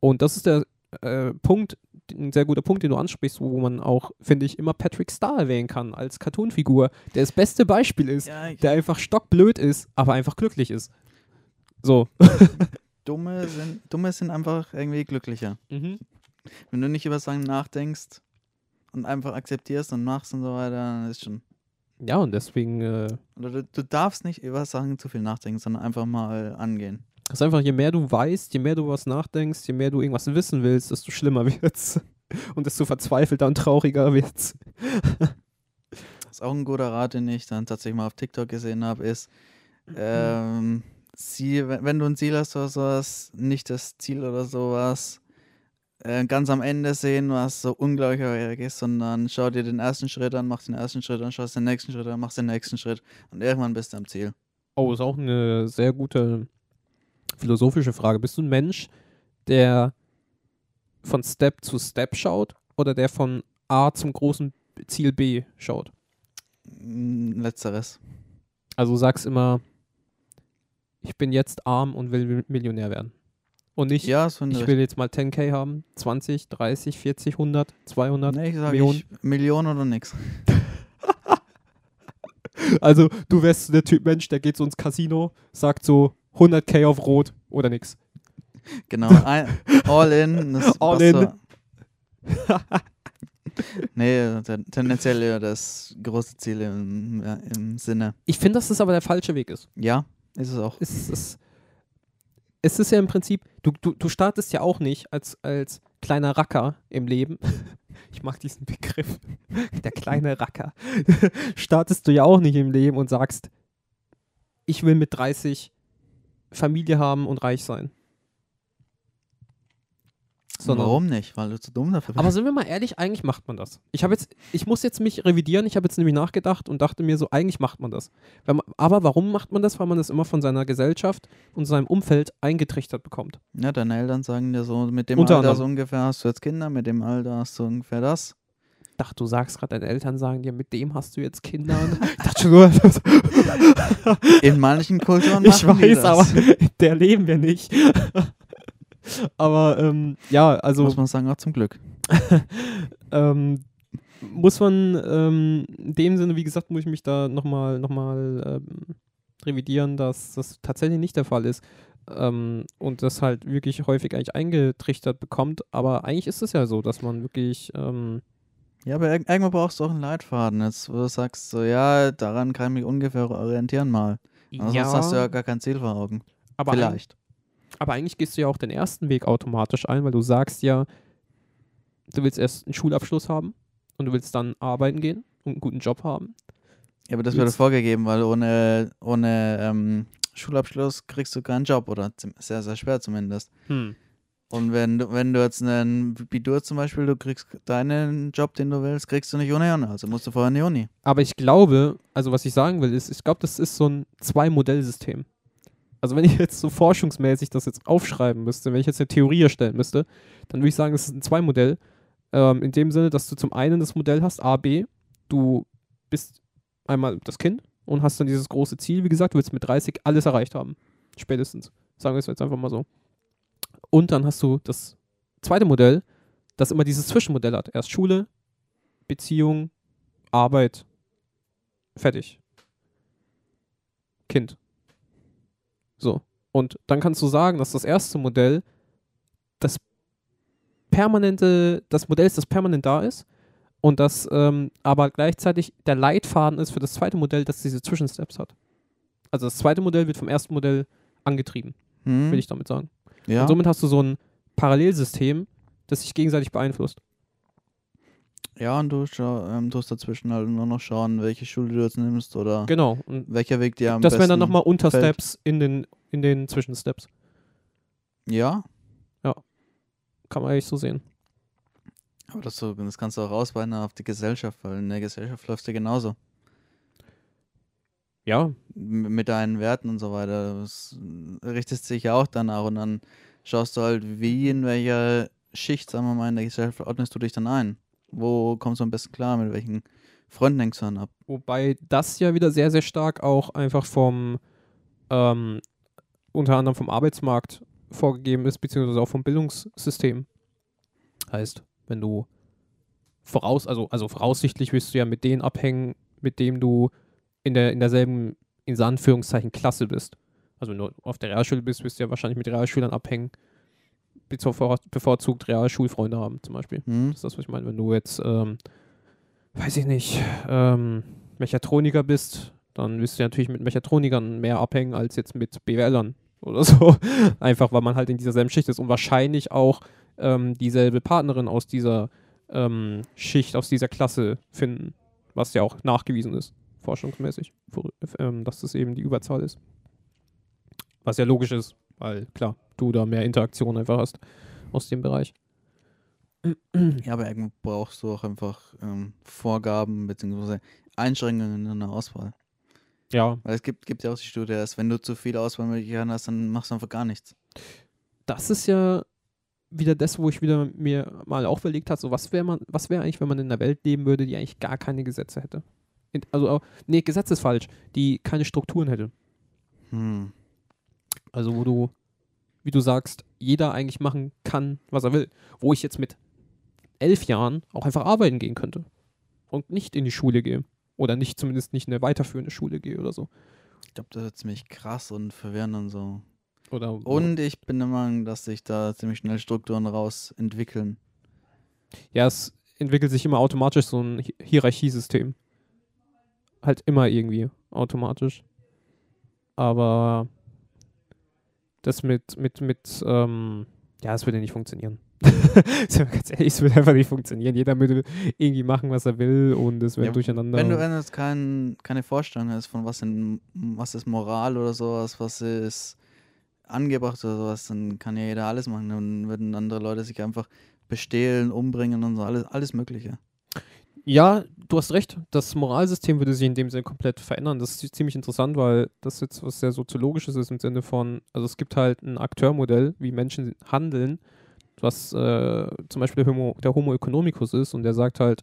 Und das ist der äh, Punkt, ein sehr guter Punkt, den du ansprichst, wo man auch, finde ich, immer Patrick Star erwähnen kann als Cartoonfigur, der das beste Beispiel ist Ja, der einfach stockblöd ist, aber einfach glücklich ist. So. Dumme, sind, Dumme sind einfach irgendwie glücklicher. Mhm. Wenn du nicht über Sachen nachdenkst und einfach akzeptierst und machst und so weiter, dann ist schon. Ja, und deswegen äh, du, du darfst nicht über Sachen zu viel nachdenken, sondern einfach mal angehen. ist einfach, je mehr du weißt, je mehr du was nachdenkst, je mehr du irgendwas wissen willst, desto schlimmer wird's. Und desto verzweifelter und trauriger wird's. Was auch ein guter Rat, den ich dann tatsächlich mal auf TikTok gesehen habe, ist, ähm, sie, wenn wenn du ein Ziel hast oder sowas, nicht das Ziel oder sowas äh, ganz am Ende sehen, was so unglaublich ist, sondern schau dir den ersten Schritt an, mach den ersten Schritt an, schaust den nächsten Schritt an, machst den nächsten Schritt und irgendwann bist du am Ziel. Oh, ist auch eine sehr gute philosophische Frage. Bist du ein Mensch, der von Step zu Step schaut oder der von A zum großen Ziel B schaut? Mm, Letzteres. Also du sagst immer, ich bin jetzt arm und will Millionär werden. Und nicht, Ja, so ich will jetzt mal 10k haben, 20, 30, 40, 100, 200. Nee, ich sage Millionen. ich, Million oder nix. Also, du wärst der Typ Mensch, der geht so ins Casino, sagt so 100k auf Rot oder nix. Genau, all in. Das All in. Nee, ten- tendenziell eher das große Ziel im, ja, im Sinne. Ich finde, dass das aber der falsche Weg ist. Ja, ist es auch. Es ist, es ist ja im Prinzip, du, du, du startest ja auch nicht als, als kleiner Racker im Leben. Ich mag diesen Begriff. Der kleine Racker. Startest du ja auch nicht im Leben und sagst, ich will mit 30 Familie haben und reich sein. Sondern- Warum nicht? Weil du zu dumm dafür bist. Aber sind wir mal ehrlich, eigentlich macht man das. Ich habe jetzt, ich muss jetzt mich revidieren, ich habe jetzt nämlich nachgedacht und dachte mir so, eigentlich macht man das. Man, aber warum macht man das? Weil man das immer von seiner Gesellschaft und seinem Umfeld eingetrichtert bekommt. Ja, deine Eltern sagen dir so, mit dem Unter Alter anderem. so ungefähr hast du jetzt Kinder, mit dem Alter hast du ungefähr das. Ich dachte, du sagst gerade, deine Eltern sagen dir, mit dem hast du jetzt Kinder. Ich dachte schon nur, In manchen Kulturen ich machen die weiß, das. aber in der leben wir nicht. Aber ähm, ja, also Muss man sagen, auch zum Glück. ähm, muss man ähm, in dem Sinne, wie gesagt, muss ich mich da nochmal noch mal, ähm, revidieren, dass das tatsächlich nicht der Fall ist. Ähm, und das halt wirklich häufig eigentlich eingetrichtert bekommt. Aber eigentlich ist es ja so, dass man wirklich, ähm, Ja, aber irg- irgendwo brauchst du auch einen Leitfaden. Jetzt, wo du sagst, so, ja, daran kann ich mich ungefähr orientieren mal. Ansonsten hast du ja gar kein Ziel vor Augen. aber, Vielleicht. Aber eigentlich gehst du ja auch den ersten Weg automatisch ein, weil du sagst ja, du willst erst einen Schulabschluss haben und du willst dann arbeiten gehen und einen guten Job haben. Ja, aber das wird vorgegeben, weil ohne, ohne ähm, Schulabschluss kriegst du keinen Job oder sehr, sehr schwer zumindest. Hm. Und wenn du, wenn du jetzt einen Bidur zum Beispiel, du kriegst deinen Job, den du willst, kriegst du nicht ohne Uni. Also musst du vorher in die Uni. Aber ich glaube, also was ich sagen will, ist, ich glaube, das ist so ein Zwei-Modell-System. Also wenn ich jetzt so forschungsmäßig das jetzt aufschreiben müsste, wenn ich jetzt eine Theorie erstellen müsste, dann würde ich sagen, es ist ein Zwei-Modell. Ähm, in dem Sinne, dass du zum einen das Modell hast, A, B, du bist einmal das Kind und hast dann dieses große Ziel, wie gesagt, du willst mit 30 alles erreicht haben. Spätestens. Sagen wir es jetzt einfach mal so. Und dann hast du das zweite Modell, das immer dieses Zwischenmodell hat. Erst Schule, Beziehung, Arbeit, fertig. Kind. So. Und dann kannst du sagen, dass das erste Modell das permanente, das Modell ist, das permanent da ist und das ähm, aber gleichzeitig der Leitfaden ist für das zweite Modell, das diese Zwischensteps hat. Also das zweite Modell wird vom ersten Modell angetrieben, Hm? will ich damit sagen. ja. Und somit hast du so ein Parallelsystem, das sich gegenseitig beeinflusst. Ja, und du ähm, tust dazwischen halt nur noch schauen, welche Schule du jetzt nimmst oder Genau. Und welcher Weg dir am das besten wären dann nochmal fällt. Untersteps in den, in den Zwischensteps. Ja, Kann man eigentlich so sehen. aber das, so, das kannst du auch ausweiten auf die Gesellschaft, weil in der Gesellschaft läufst du genauso. Ja, M mit deinen Werten und so weiter. Das richtest sich ja auch danach und dann schaust du halt, wie, in welcher Schicht, sagen wir mal, in der Gesellschaft ordnest du dich dann ein. Wo kommst du am besten klar, mit welchen Freunden hängst du dann ab? Wobei das ja wieder sehr, sehr stark auch einfach vom, ähm, unter anderem vom Arbeitsmarkt vorgegeben ist, beziehungsweise auch vom Bildungssystem. Heißt, wenn du voraus, also, also voraussichtlich wirst du ja mit denen abhängen, mit dem du in, der, in derselben, in Anführungszeichen, Klasse bist. Also wenn du auf der Realschule bist, wirst du ja wahrscheinlich mit Realschülern abhängen, bevor- bevorzugt Realschulfreunde haben, zum Beispiel. Hm? Das ist das, was ich meine. Wenn du jetzt, ähm, weiß ich nicht, ähm, Mechatroniker bist, dann wirst du ja natürlich mit Mechatronikern mehr abhängen als jetzt mit BWLern oder so. Einfach, weil man halt in dieser selben Schicht ist und wahrscheinlich auch ähm, dieselbe Partnerin aus dieser ähm, Schicht, aus dieser Klasse finden, was ja auch nachgewiesen ist, forschungsmäßig, ähm, dass das eben die Überzahl ist. Was ja logisch ist, weil klar, du da mehr Interaktion einfach hast aus dem Bereich. Ja, aber irgendwo brauchst du auch einfach ähm, Vorgaben bzw. Einschränkungen in der Auswahl. Ja, Weil es gibt, gibt ja auch die Studie, dass wenn du zu viele Auswahlmöglichkeiten hast, dann machst du einfach gar nichts. das ist ja wieder das, wo ich wieder mir mal auch überlegt habe, so was wäre man, was wäre eigentlich, wenn man in einer Welt leben würde, die eigentlich gar keine Gesetze hätte. Also, nee, Gesetz ist falsch, die keine Strukturen hätte. Hm. Also wo du, wie du sagst, jeder eigentlich machen kann, was er will. Wo ich jetzt mit elf Jahren auch einfach arbeiten gehen könnte und nicht in die Schule gehe. Oder nicht, zumindest nicht in eine weiterführende Schule gehe oder so. Ich glaube, das wird ziemlich krass und verwirrend und so. Oder Und ich bin der Meinung, dass sich da ziemlich schnell Strukturen raus entwickeln. ja, es entwickelt sich immer automatisch so ein Hi- Hierarchiesystem. Halt immer irgendwie automatisch. Aber das mit, mit, mit, ähm, ja, es würde nicht funktionieren. Ganz ehrlich, es würde einfach nicht funktionieren. Jeder würde irgendwie machen, was er will und es wird Ja, durcheinander. Wenn du, wenn du jetzt kein, keine Vorstellung hast von was, in, was ist Moral oder sowas, was ist angebracht oder sowas, dann kann ja jeder alles machen. Dann würden andere Leute sich einfach bestehlen, umbringen und so, alles, alles Mögliche. Ja, du hast recht. Das Moralsystem würde sich in dem Sinne komplett verändern. Das ist ziemlich interessant, weil das jetzt was sehr soziologisches ist im Sinne von, also es gibt halt ein Akteurmodell, wie Menschen handeln, was äh, zum Beispiel der Homo, der Homo economicus ist und der sagt halt,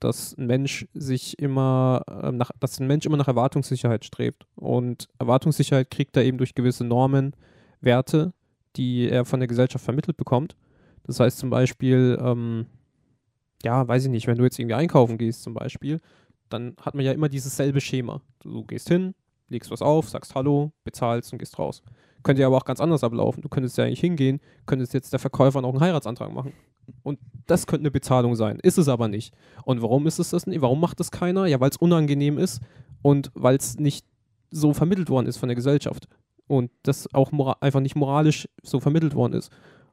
dass ein Mensch sich immer äh, nach, dass ein Mensch immer nach Erwartungssicherheit strebt. Und Erwartungssicherheit kriegt er eben durch gewisse Normen, Werte, die er von der Gesellschaft vermittelt bekommt. Das heißt zum Beispiel, ähm, ja, weiß ich nicht, wenn du jetzt irgendwie einkaufen gehst zum Beispiel, dann hat man ja immer dieses selbe Schema. Du gehst hin, legst was auf, sagst Hallo, bezahlst und gehst raus. Könnte ja aber auch ganz anders ablaufen. Du könntest ja eigentlich hingehen, könntest jetzt der Verkäufer noch einen Heiratsantrag machen. Und das könnte eine Bezahlung sein. Ist es aber nicht. Und warum ist es das nicht? Warum macht das keiner? Ja, weil es unangenehm ist und weil es nicht so vermittelt worden ist von der Gesellschaft. Und das auch einfach nicht moralisch so vermittelt worden ist.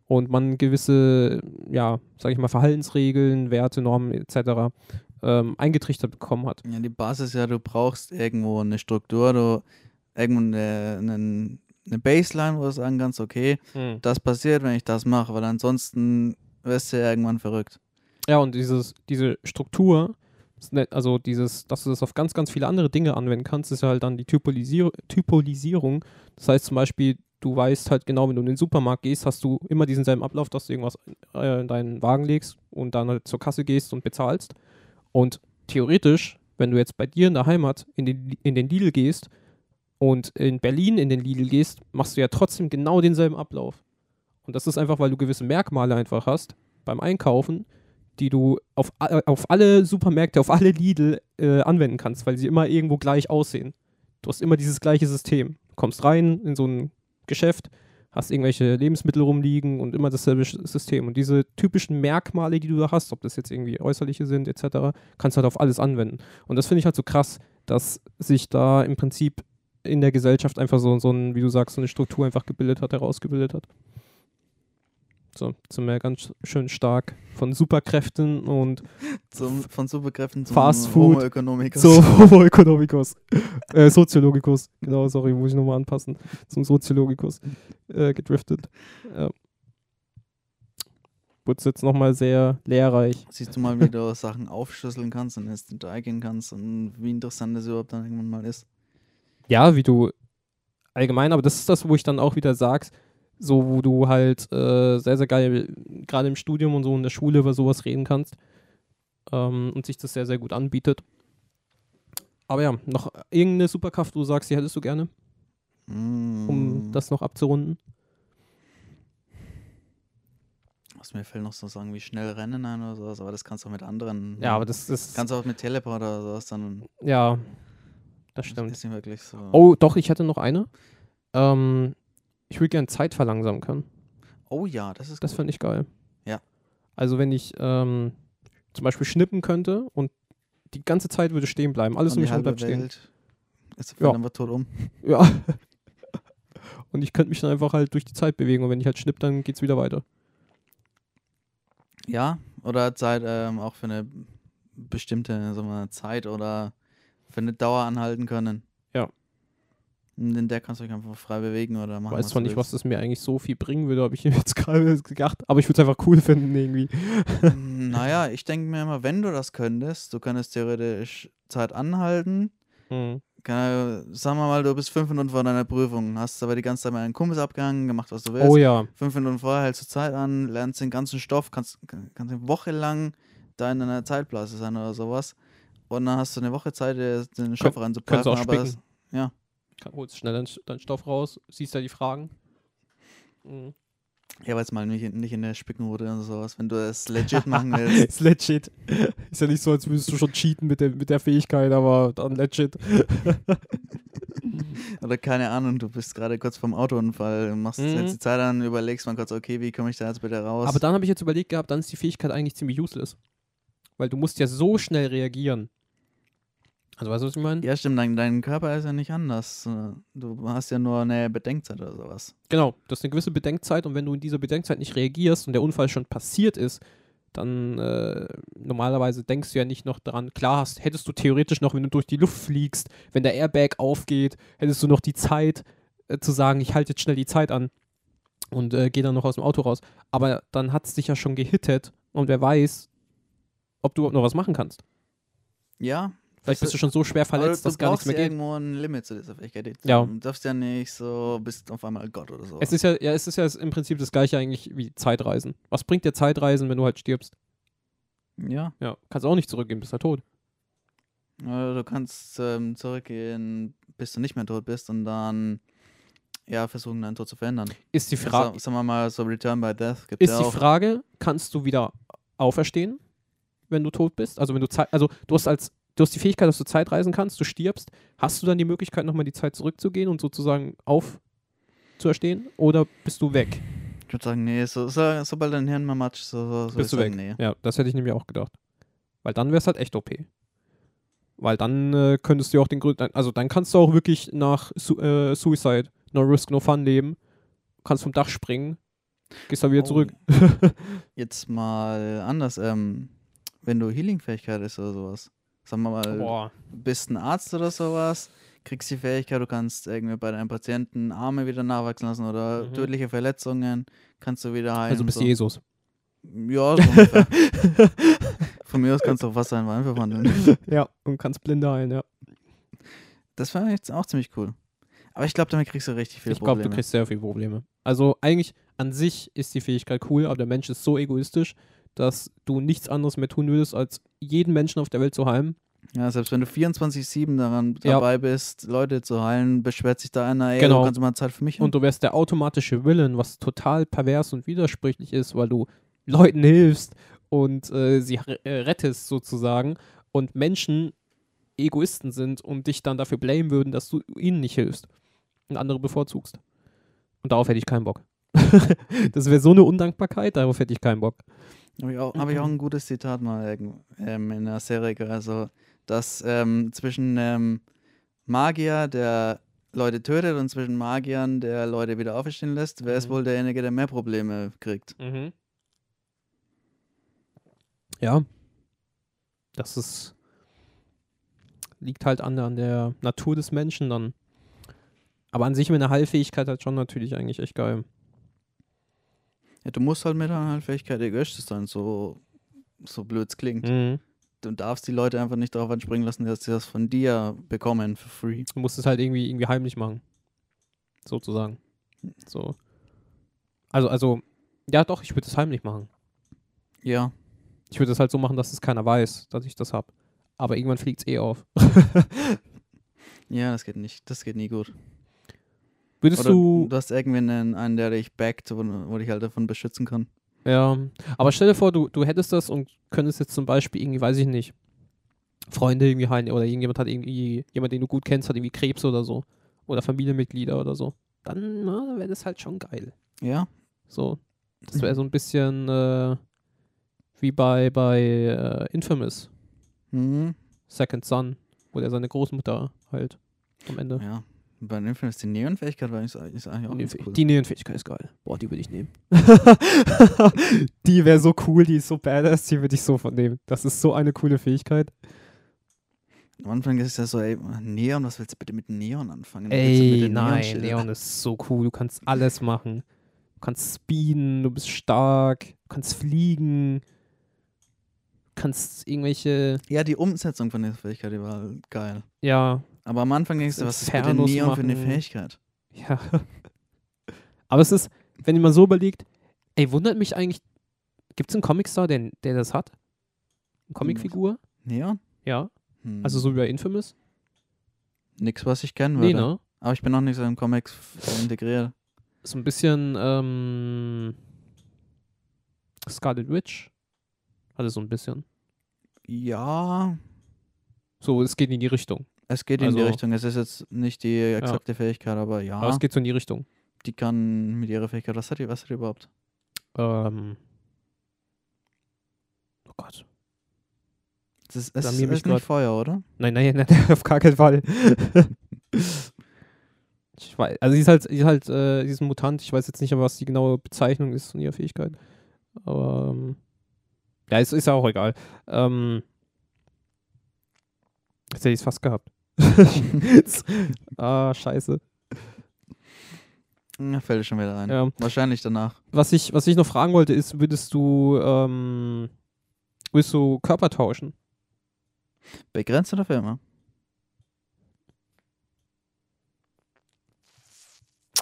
Und man gewisse, ja, sag ich mal, Verhaltensregeln, Werte, Normen etc. Ähm, eingetrichtert bekommen hat. Ja, die Basis ist ja, du brauchst irgendwo eine Struktur, du irgendwo eine, eine, eine Baseline, wo du sagen kannst, okay, das passiert, wenn ich das mache, weil ansonsten wirst du ja irgendwann verrückt. Ja, und dieses, diese Struktur, also dieses, dass du das auf ganz, ganz viele andere Dinge anwenden kannst, ist ja halt dann die Typolisier Typolisierung. Das heißt zum Beispiel, du weißt halt genau, wenn du in den Supermarkt gehst, hast du immer diesen selben Ablauf, dass du irgendwas äh, in deinen Wagen legst und dann halt zur Kasse gehst und bezahlst. Und theoretisch, wenn du jetzt bei dir in der Heimat in den, in den Lidl gehst und in Berlin in den Lidl gehst, machst du ja trotzdem genau denselben Ablauf. Und das ist einfach, weil du gewisse Merkmale einfach hast beim Einkaufen, die du auf, auf alle Supermärkte, auf alle Lidl äh, anwenden kannst, weil sie immer irgendwo gleich aussehen. Du hast immer dieses gleiche System. Du kommst rein in so ein Geschäft, hast irgendwelche Lebensmittel rumliegen und immer dasselbe System. Und diese typischen Merkmale, die du da hast, ob das jetzt irgendwie äußerliche sind etc., kannst du halt auf alles anwenden. Und das finde ich halt so krass, dass sich da im Prinzip in der Gesellschaft einfach so, so ein, wie du sagst, so eine Struktur einfach gebildet hat, herausgebildet hat. So, zum mehr ganz schön stark von Superkräften und Zum, von Superkräften zum Fast Homo Food economicus. so Homo economicus. äh, Soziologicus. Genau, sorry, muss ich nochmal anpassen. Zum Soziologicus äh, gedriftet. Ja. Wurde jetzt nochmal sehr lehrreich. Siehst du mal, wie du Sachen aufschlüsseln kannst und ins Detail gehen kannst und wie interessant das überhaupt dann irgendwann mal ist. Ja, wie du allgemein, aber das ist das, wo ich dann auch wieder sagst, so wo du halt äh, sehr, sehr geil, gerade im Studium und so in der Schule über sowas reden kannst ähm, und sich das sehr, sehr gut anbietet. Aber ja, noch irgendeine Superkraft, wo du sagst, die hättest du gerne, um Mm. das noch abzurunden? Was mir fällt noch so sagen, wie schnell rennen ein oder sowas, aber das kannst du auch mit anderen. Ja, aber das ist, Kannst du auch mit Teleport oder sowas dann. ja, das Das stimmt. ist nicht wirklich so. Oh, doch, ich hätte noch eine. Ähm, ich würde gerne Zeit verlangsamen können. Oh ja, das ist Das fände ich geil. Ja. Also wenn ich ähm, zum Beispiel schnippen könnte und die ganze Zeit würde stehen bleiben. Alles Und um mich herum bleibt stehen. Welt ist Ja. einfach tot um. Ja. Und ich könnte mich dann einfach halt durch die Zeit bewegen und wenn ich halt schnipp, dann geht's wieder weiter. Ja, oder Zeit ähm, auch für eine bestimmte sagen wir, Zeit oder für eine Dauer anhalten können. Ja. In der kannst du dich einfach frei bewegen oder machen. weiß was zwar du nicht, was willst. das mir eigentlich so viel bringen würde, habe ich jetzt gerade gedacht, aber ich würde es einfach cool finden irgendwie. naja, ich denke mir immer, wenn du das könntest, du könntest theoretisch Zeit anhalten. Hm. Keine, sagen wir mal, du bist fünf Minuten vor deiner Prüfung, hast aber die ganze Zeit mal einen Kumpels abgehangen, gemacht, was du willst. Oh ja. Fünf Minuten vorher hältst du Zeit an, lernst den ganzen Stoff, kannst, kannst eine Woche lang da in einer Zeitblase sein oder sowas. Und dann hast du eine Woche Zeit, den Stoff kannst du reinzupfeifen. auch Aber das, spicken. ja, Holst schnell deinen, deinen Stoff raus, siehst da die Fragen. Mhm. Ja, weil es mal nicht, nicht in der Spickenrute oder sowas. Wenn du es legit machen willst. Ist in der Spickenrute oder sowas. Wenn du es legit machen willst. ist legit. Ist ja nicht so, als würdest du schon cheaten mit der, mit der Fähigkeit, aber dann legit. Oder keine Ahnung, du bist gerade kurz vorm Autounfall, machst Mhm. jetzt die Zeit an, überlegst mal kurz, okay, wie komme ich da jetzt bitte raus? Aber dann habe ich jetzt überlegt gehabt, dann ist die Fähigkeit eigentlich ziemlich useless. Weil du musst ja so schnell reagieren. Also weißt du, was ich meine? ja, stimmt, dein, dein Körper ist ja nicht anders. Du hast ja nur eine Bedenkzeit oder sowas. Genau, du hast eine gewisse Bedenkzeit und wenn du in dieser Bedenkzeit nicht reagierst und der Unfall schon passiert ist, dann äh, normalerweise denkst du ja nicht noch dran. Klar hast, hättest du theoretisch noch, wenn du durch die Luft fliegst, wenn der Airbag aufgeht, hättest du noch die Zeit äh, zu sagen, ich halte jetzt schnell die Zeit an und äh, gehe dann noch aus dem Auto raus. Aber dann hat es dich ja schon gehittet und wer weiß, ob du überhaupt noch was machen kannst. Ja. Vielleicht bist du schon so schwer verletzt, du dass gar nichts mehr ja geht. irgendwo ein Limit zu dieser Fähigkeit. Ja. Du darfst ja nicht so, bist auf einmal Gott oder so. Es ist ja, ja, es ist ja im Prinzip das gleiche eigentlich wie Zeitreisen. Was bringt dir Zeitreisen, wenn du halt stirbst? ja. Ja, kannst auch nicht zurückgehen, bist halt tot. Oder du kannst ähm, zurückgehen, bis du nicht mehr tot bist und dann ja, versuchen, deinen Tod zu verändern. Ist die Ja, Frage, sa- sagen wir mal, so Return by Death gibt ist ja die. Frage, kannst du wieder auferstehen, wenn du tot bist? Also wenn du Zeit, also du hast als du hast die Fähigkeit, dass du Zeitreisen kannst, du stirbst, hast du dann die Möglichkeit, nochmal die Zeit zurückzugehen und sozusagen aufzuerstehen? Oder bist du weg? Ich würde sagen, nee, so, so, sobald dein Hirn mal matscht, so, so, bist du ich weg? sagen, nee. Ja, das hätte ich nämlich auch gedacht. Weil dann wäre es halt echt OP. Weil dann äh, könntest du auch den Grund, also dann kannst du auch wirklich nach Su äh, Suicide, No Risk, No Fun leben, kannst vom Dach springen, gehst dann wieder Oh. zurück. Jetzt mal anders, ähm, wenn du Healing-Fähigkeit ist oder sowas. Sagen wir mal, Boah. bist ein Arzt oder sowas, kriegst die Fähigkeit, du kannst irgendwie bei deinem Patienten Arme wieder nachwachsen lassen oder Mhm. tödliche Verletzungen kannst du wieder heilen. Also bist so. Jesus. Ja, so. Von mir aus kannst du auch Wasser in Wein verwandeln. ja, und kannst Blinde heilen, ja. Das war jetzt auch ziemlich cool. Aber ich glaube, damit kriegst du richtig viele Ich glaube, Probleme. du kriegst sehr viele Probleme. Also eigentlich an sich ist die Fähigkeit cool, aber der Mensch ist so egoistisch, dass du nichts anderes mehr tun würdest, als jeden Menschen auf der Welt zu heilen. Ja, selbst wenn du 24-7 daran Ja. dabei bist, Leute zu heilen, beschwert sich da einer, ey, Genau. du kannst mal Zeit für mich haben? Und du wärst der automatische Willen, was total pervers und widersprüchlich ist, weil du Leuten hilfst und äh, sie äh, rettest sozusagen und Menschen Egoisten sind und dich dann dafür blamen würden, dass du ihnen nicht hilfst und andere bevorzugst. Und darauf hätte ich keinen Bock. das wäre so eine Undankbarkeit, darauf hätte ich keinen Bock. Habe ich, auch- hab ich auch ein gutes Zitat mal ähm, in einer Serie, also dass ähm, zwischen ähm, Magier, der Leute tötet und zwischen Magiern, der Leute wieder auferstehen lässt, wer ist Mhm. wohl derjenige, der mehr Probleme kriegt? Ja. Das ist. Liegt halt an der, an der Natur des Menschen dann. Aber an sich mit einer Heilfähigkeit halt schon natürlich eigentlich echt geil. Ja, du musst halt mit einer Heilfähigkeit egoistisch sein, so, so blöd es klingt. Mhm. Du darfst die Leute einfach nicht darauf anspringen lassen, dass sie das von dir bekommen for free. Du musst es halt irgendwie, irgendwie heimlich machen. Sozusagen. So. Also, also, ja doch, ich würde es heimlich machen. Ja, Ich würde es halt so machen, dass es keiner weiß, dass ich das habe. Aber irgendwann fliegt es eh auf. ja, das geht nicht. Das geht nie gut. Würdest Oder du. du hast irgendwie einen, einen der dich backt, wo, wo dich halt davon beschützen kann. Ja, aber stell dir vor, du, du hättest das und könntest jetzt zum Beispiel irgendwie, weiß ich nicht, Freunde irgendwie heilen oder irgendjemand hat irgendwie, jemand, den du gut kennst, hat irgendwie Krebs oder so. Oder Familienmitglieder oder so. Dann, wäre das halt schon geil. Ja, So. Das wäre so ein bisschen äh, wie bei, bei äh, Infamous, mhm. Second Son, wo der seine Großmutter heilt am Ende. ja. Bei den Infamous, die Neon-Fähigkeit war ist, ist eigentlich auch ganz cool. die Neonfähigkeit ist geil. Boah, die würde ich nehmen. die wäre so cool, die ist so badass, die würde ich sofort nehmen. Das ist so eine coole Fähigkeit. Am Anfang ist es ja so, ey, Neon, was willst du bitte mit Neon anfangen? Ey, nein, Neonschildern? Leon ist so cool. Du kannst alles machen. Du kannst speeden, du bist stark, du kannst fliegen, du kannst irgendwelche, Ja, die Umsetzung von der Fähigkeit, die war geil. ja, Aber am Anfang denkst du, was ist Infernos Neon für eine machen. Fähigkeit? ja. Aber es ist, wenn man so überlegt, ey, wundert mich eigentlich, gibt es einen Comicstar, der, der das hat? Eine Comicfigur? Neon? Ja. Hm. Also so wie bei Infamous? Nix, was ich kennen würde. Nee, ne? Aber ich bin noch nicht so in Comics integriert. So ein bisschen, ähm, Scarlet Witch. Hatte so ein bisschen. Ja, So, es geht in die Richtung. Es geht in die Also- Richtung. Es ist jetzt nicht die exakte Fähigkeit, aber ja, Aber es geht so in die Richtung. die kann mit ihrer Fähigkeit. Was hat die, was hat die überhaupt? Ähm. Oh Gott. Das ist, es ist nicht grad- Feuer, oder? Nein, nein, nein, auf gar keinen Fall. ich weiß, also sie ist halt, sie ist halt, äh, sie ist ein Mutant. Ich weiß jetzt nicht, was die genaue Bezeichnung ist von ihrer Fähigkeit. Aber ähm, ja, es ist ja auch egal. Ähm, jetzt hätte ich es fast gehabt. ah, scheiße. Ja, fällt schon wieder ein. Ja. Wahrscheinlich danach. Was ich, was ich noch fragen wollte, ist, würdest du, ähm, willst du Körper tauschen? Begrenzt oder für immer?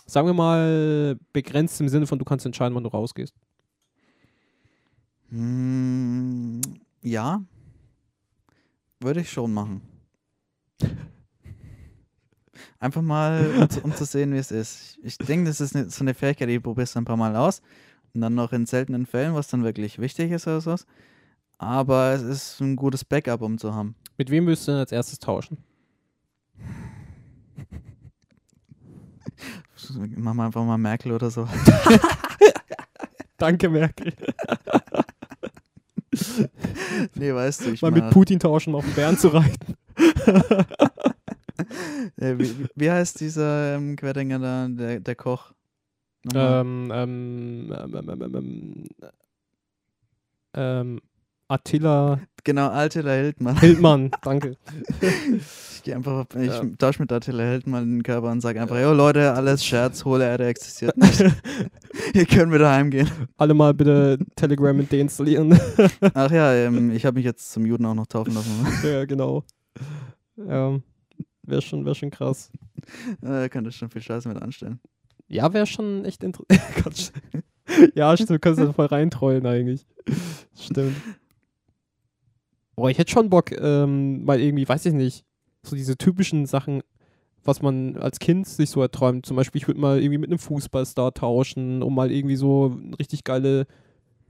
Sagen wir mal begrenzt im Sinne von, du kannst entscheiden, wann du rausgehst. Hm, ja. Würde ich schon machen. Einfach mal, um zu, um sehen, wie es ist. Ich, denke, das ist so eine Fähigkeit, die probierst du ein paar Mal aus. Und dann noch in seltenen Fällen, was dann wirklich wichtig ist oder sowas. Aber es ist ein gutes Backup, um zu haben. Mit wem würdest du denn als erstes tauschen? Machen wir einfach mal Merkel oder so. Danke, Merkel. nee, weißt du, ich Mal mit Putin tauschen, auf den Bären zu reiten. Äh, wie, wie- heißt dieser ähm, Querdenker da, der, der Koch? Ähm, ähm, ähm, ähm, ähm, ähm, ähm, Attila genau, Attila Hildmann. Hildmann, danke. Ich gehe einfach, ich Ja. tausche mit Attila Hildmann den Körper und sage einfach, jo Leute, alles Scherz, hohle Erde existiert nicht. Ihr könnt wieder heimgehen. Alle mal bitte Telegram und deinstallieren. Ach ja, ähm, ich habe mich jetzt zum Juden auch noch taufen lassen. ja, genau. Ja, wäre schon, wär schon krass. äh, könnte schon viel Scheiße mit anstellen. Ja, wäre schon echt interessant. ja, stimmt, du kannst da voll reintrollen eigentlich. Stimmt. Boah, ich hätte schon Bock, ähm, mal irgendwie, weiß ich nicht, so diese typischen Sachen, was man als Kind sich so erträumt. Zum Beispiel, ich würde mal irgendwie mit einem Fußballstar tauschen, um mal irgendwie so richtig geile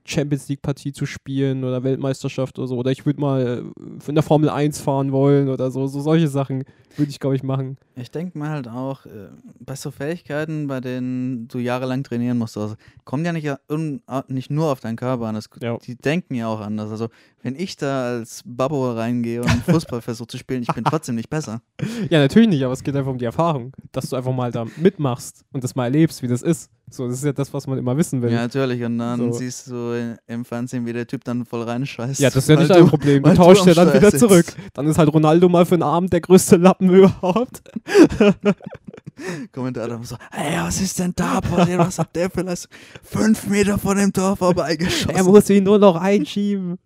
Champions League-Partie zu spielen oder Weltmeisterschaft oder so. Oder ich würde mal äh, in der Formel 1 fahren wollen oder so. So solche Sachen würde ich, glaube ich, machen. Ich denke mal halt auch, äh, bei so Fähigkeiten, bei denen du jahrelang trainieren musst, also, kommt ja nicht, a- nicht nur auf deinen Körper an, es, Ja. die denken ja auch anders. Also, wenn ich da als Babbo reingehe und Fußball versuche zu spielen, ich bin trotzdem nicht besser. Ja, natürlich nicht, aber es geht einfach um die Erfahrung, dass du einfach mal da mitmachst und das mal erlebst, wie das ist. So, das ist ja das, was man immer wissen will. Ja, Ja, natürlich. Und dann So. siehst du im Fernsehen, wie der Typ dann voll reinscheißt. das ist ja nicht dein Problem. Du tauschst am ja dann Steuer wieder zurück. Dann ist halt Ronaldo mal für einen Abend der größte Lappen überhaupt. Kommentator so, hey, was ist denn da passiert? Was hat der vielleicht fünf Meter von dem Tor Er vorbeigeschossen? muss ihn nur noch einschieben.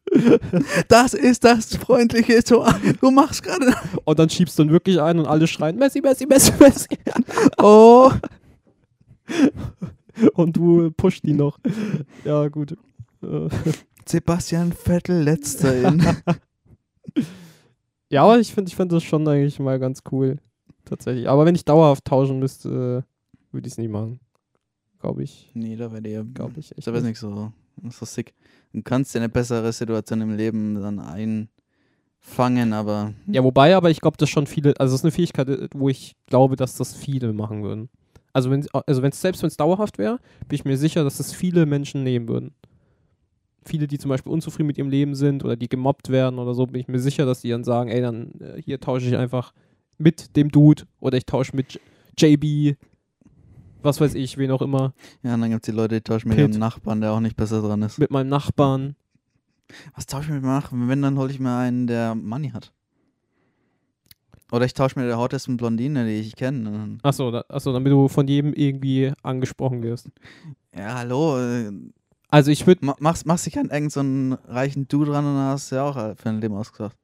Das ist das freundliche Tor. Du machst gerade... Und dann schiebst du ihn wirklich ein und alle schreien, Messi, Messi, Messi, Messi. Oh. Und du pusht ihn noch. Ja, gut. Sebastian Vettel, letzter in. Ja, aber ich finde ich find das schon eigentlich mal ganz cool. Tatsächlich. Aber wenn ich dauerhaft tauschen müsste, würde ich es nie machen. Glaube ich. nee, da wäre der... Glaube ich. echt Da wäre nicht. nicht so, so sick. Du kannst dir eine bessere Situation im Leben dann einfangen, aber... Ja, wobei, aber ich glaube, dass schon viele, also es ist eine Fähigkeit, äh, wo ich glaube, dass das viele machen würden. Also wenn also wenn's, selbst wenn es dauerhaft wäre, bin ich mir sicher, dass es viele Menschen nehmen würden. Viele, die zum Beispiel unzufrieden mit ihrem Leben sind oder die gemobbt werden oder so, bin ich mir sicher, dass die dann sagen, ey, dann äh, hier tausche ich einfach mit dem Dude oder ich tausche mit JB, was weiß ich, wen auch immer, Ja, und dann gibt es die Leute, die tauschen mit Pit. ihrem Nachbarn, der auch nicht besser dran ist. mit meinem Nachbarn. Was tausche ich mit meinem Nachbarn? Wenn, dann hole ich mir einen, der Money hat. Oder ich tausche mit der hottesten Blondine, die ich kenne. Achso, da, achso, damit du von jedem irgendwie angesprochen wirst. Ja, hallo. äh, Also ich würde ma- Machst, machst dich an irgendeinen so einen reichen Dude dran und dann hast du ja auch äh, für ein Leben ausgesagt.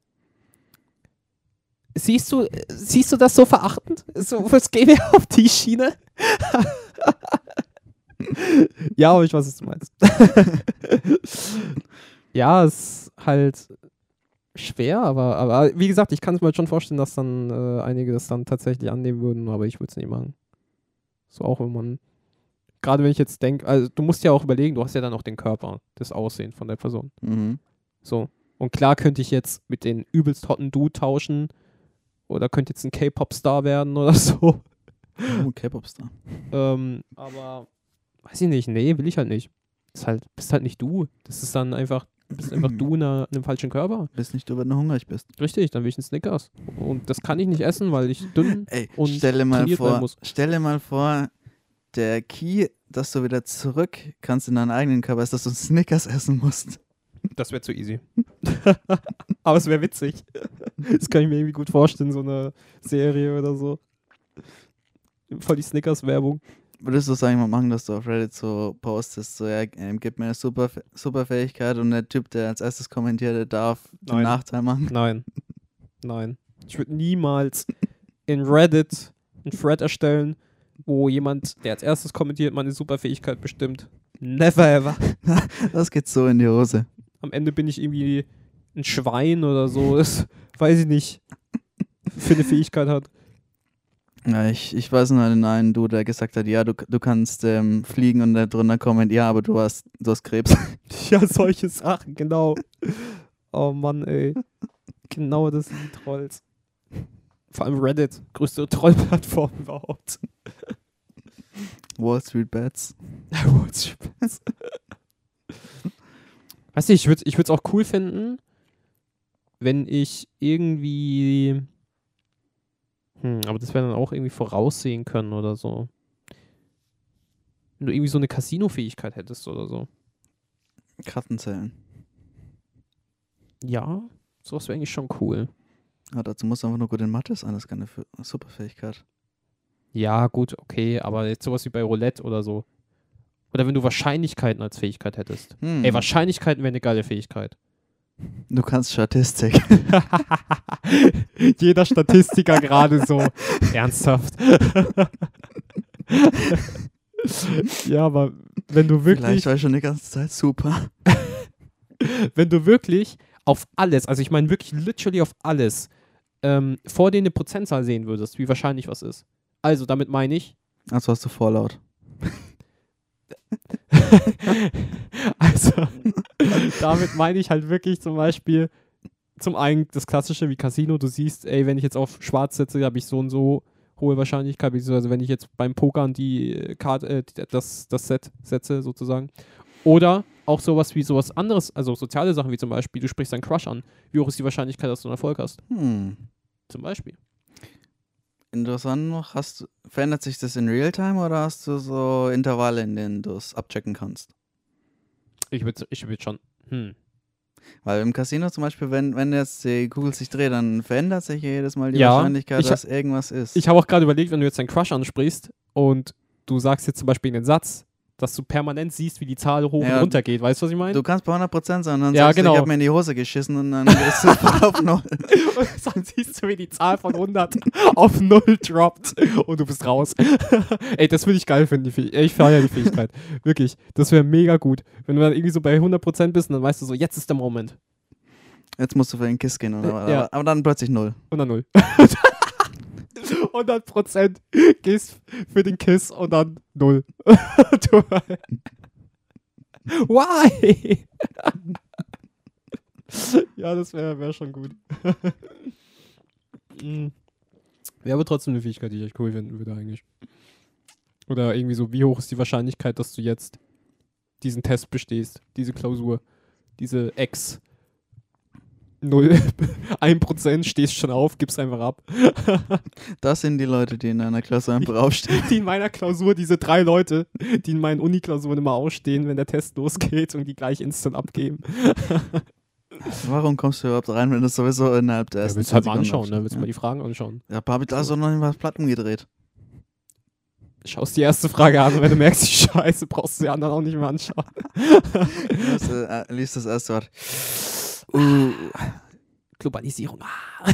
Siehst du, siehst du das so verachtend? So, was gehen wir auf die Schiene? ja, aber ich weiß, was du meinst. ja, es ist halt schwer, aber, aber wie gesagt, ich kann es mir halt schon vorstellen, dass dann äh, einige das dann tatsächlich annehmen würden, aber ich würde es nicht machen. So auch wenn man gerade wenn ich jetzt denke, also du musst ja auch überlegen, du hast ja dann auch den Körper, das Aussehen von der Person. Mhm. So. Und klar könnte ich jetzt mit den übelst hotten Dude tauschen oder könnte jetzt ein K-Pop-Star werden oder so. Oh, K-Pop-Star. Ähm, aber weiß ich nicht, nee, will ich halt nicht. Ist halt, bist halt nicht du. Das ist dann einfach, bist einfach du in, einer, in einem falschen Körper. Bist nicht du, wenn du hungrig bist. Richtig, dann will ich einen Snickers. Und das kann ich nicht essen, weil ich dünn Ey, und stelle mal vor, muss. stelle mal vor, der Key, dass du wieder zurück kannst in deinen eigenen Körper, ist, dass du Snickers essen musst. Das wäre zu easy. Aber es wäre witzig. Das kann ich mir irgendwie gut vorstellen, so eine Serie oder so. Voll die Snickers-Werbung. Würdest du sagen, mal machen, dass du auf Reddit so postest, so, ja, ähm, gib mir eine super, super Fähigkeit und der Typ, der als erstes kommentiert, der darf den Nein. Nachteil machen? Nein. Nein. Ich würde niemals in Reddit einen Thread erstellen, wo jemand, der als erstes kommentiert, meine Superfähigkeit bestimmt. Never ever. Das geht so in die Hose. Am Ende bin ich irgendwie ein Schwein oder so. Das weiß ich nicht. Für eine Fähigkeit hat. Ja, ich, ich weiß nur den einen Dude, der gesagt hat, ja, du, du kannst ähm, fliegen und da drunter kommentiert, ja, aber du hast, du hast Krebs. Ja, solche Sachen, genau. Oh Mann, ey. Genau das sind die Trolls. Vor allem Reddit, größte Trollplattform überhaupt. Wall Street Bets. Weißt du, ich würde ich es auch cool finden, wenn ich irgendwie. Hm, aber das wäre dann auch irgendwie voraussehen können oder so. Wenn du irgendwie so eine Casino-Fähigkeit hättest oder so. Kartenzählen. Ja, sowas wäre eigentlich schon cool. Ja, dazu musst du einfach nur gut in Mathe sein, das ist keine Superfähigkeit. Ja, gut, okay, aber jetzt sowas wie bei Roulette oder so. Oder wenn du Wahrscheinlichkeiten als Fähigkeit hättest. Hm. Ey, Wahrscheinlichkeiten wäre eine geile Fähigkeit. Du kannst Statistik. Jeder Statistiker gerade so. Ernsthaft. ja, aber wenn du Vielleicht wirklich, war ich schon die ganze Zeit super. wenn du wirklich auf alles, also ich meine wirklich literally auf alles, ähm, vor dir eine Prozentzahl sehen würdest, wie wahrscheinlich was ist. Also, damit meine ich, Also hast du Fallout. also, damit meine ich halt wirklich zum Beispiel zum einen das Klassische wie Casino. Du siehst, ey, wenn ich jetzt auf Schwarz setze, habe ich so und so hohe Wahrscheinlichkeit, beziehungsweise wenn ich jetzt beim Pokern die äh, Karte, äh, das, das Set setze, sozusagen. Oder auch sowas wie sowas anderes, also soziale Sachen wie zum Beispiel, du sprichst deinen Crush an. Wie hoch ist die Wahrscheinlichkeit, dass du einen Erfolg hast? Hm. Zum Beispiel. Interessant noch, hast, du- verändert sich das in Realtime oder hast du so Intervalle, in denen du es abchecken kannst? Ich würde ich würd schon. Hm. Weil im Casino zum Beispiel, wenn, wenn jetzt die Kugel sich dreht, dann verändert sich jedes Mal die Ja, Wahrscheinlichkeit, dass irgendwas ist. Ich habe auch gerade überlegt, wenn du jetzt deinen Crush ansprichst und du sagst jetzt zum Beispiel einen Satz, dass du permanent siehst, wie die Zahl hoch Ja, und runter geht. Weißt du, was ich meine? du kannst bei 100% sein, dann Ja, sagst genau. du, ich habe mir in die Hose geschissen und dann gehst du auf null. Und dann siehst du, wie die Zahl von 100 auf 0 droppt und du bist raus. Ey, das würde ich geil finden. Die ich feiere die Fähigkeit. Wirklich. Das wäre mega gut. Wenn du dann irgendwie so bei 100% bist und dann weißt du so, jetzt ist der Moment. Jetzt musst du für den Kiss gehen, oder? was? Ja. Aber, dann plötzlich null. Und dann 0. 100% gehst für den Kiss und dann 0. du, why? ja, das wäre wär schon gut. Mm. Wäre aber trotzdem eine Fähigkeit, die ich echt cool finden würde eigentlich. Oder irgendwie so, wie hoch ist die Wahrscheinlichkeit, dass du jetzt diesen Test bestehst, diese Klausur, diese Ex. Null, 1% stehst schon auf, gibst einfach ab. Das sind die Leute, die in einer Klasse einfach aufstehen. Die in meiner Klausur, diese drei Leute, die in meinen Uniklausuren immer ausstehen, wenn der Test losgeht und die gleich instant abgeben. Warum kommst du überhaupt rein, wenn du sowieso innerhalb der Ja, ersten willst du halt mal 10 Sekunden anschauen, ne? Willst du mal aufstehst? die Fragen anschauen. Ja, aber ich da so noch nicht mal Platten gedreht. Schaust die erste Frage an wenn du merkst, die Scheiße, brauchst du die anderen auch nicht mehr anschauen. Äh, äh, lies das erste Wort. Uh, Globalisierung. Ah.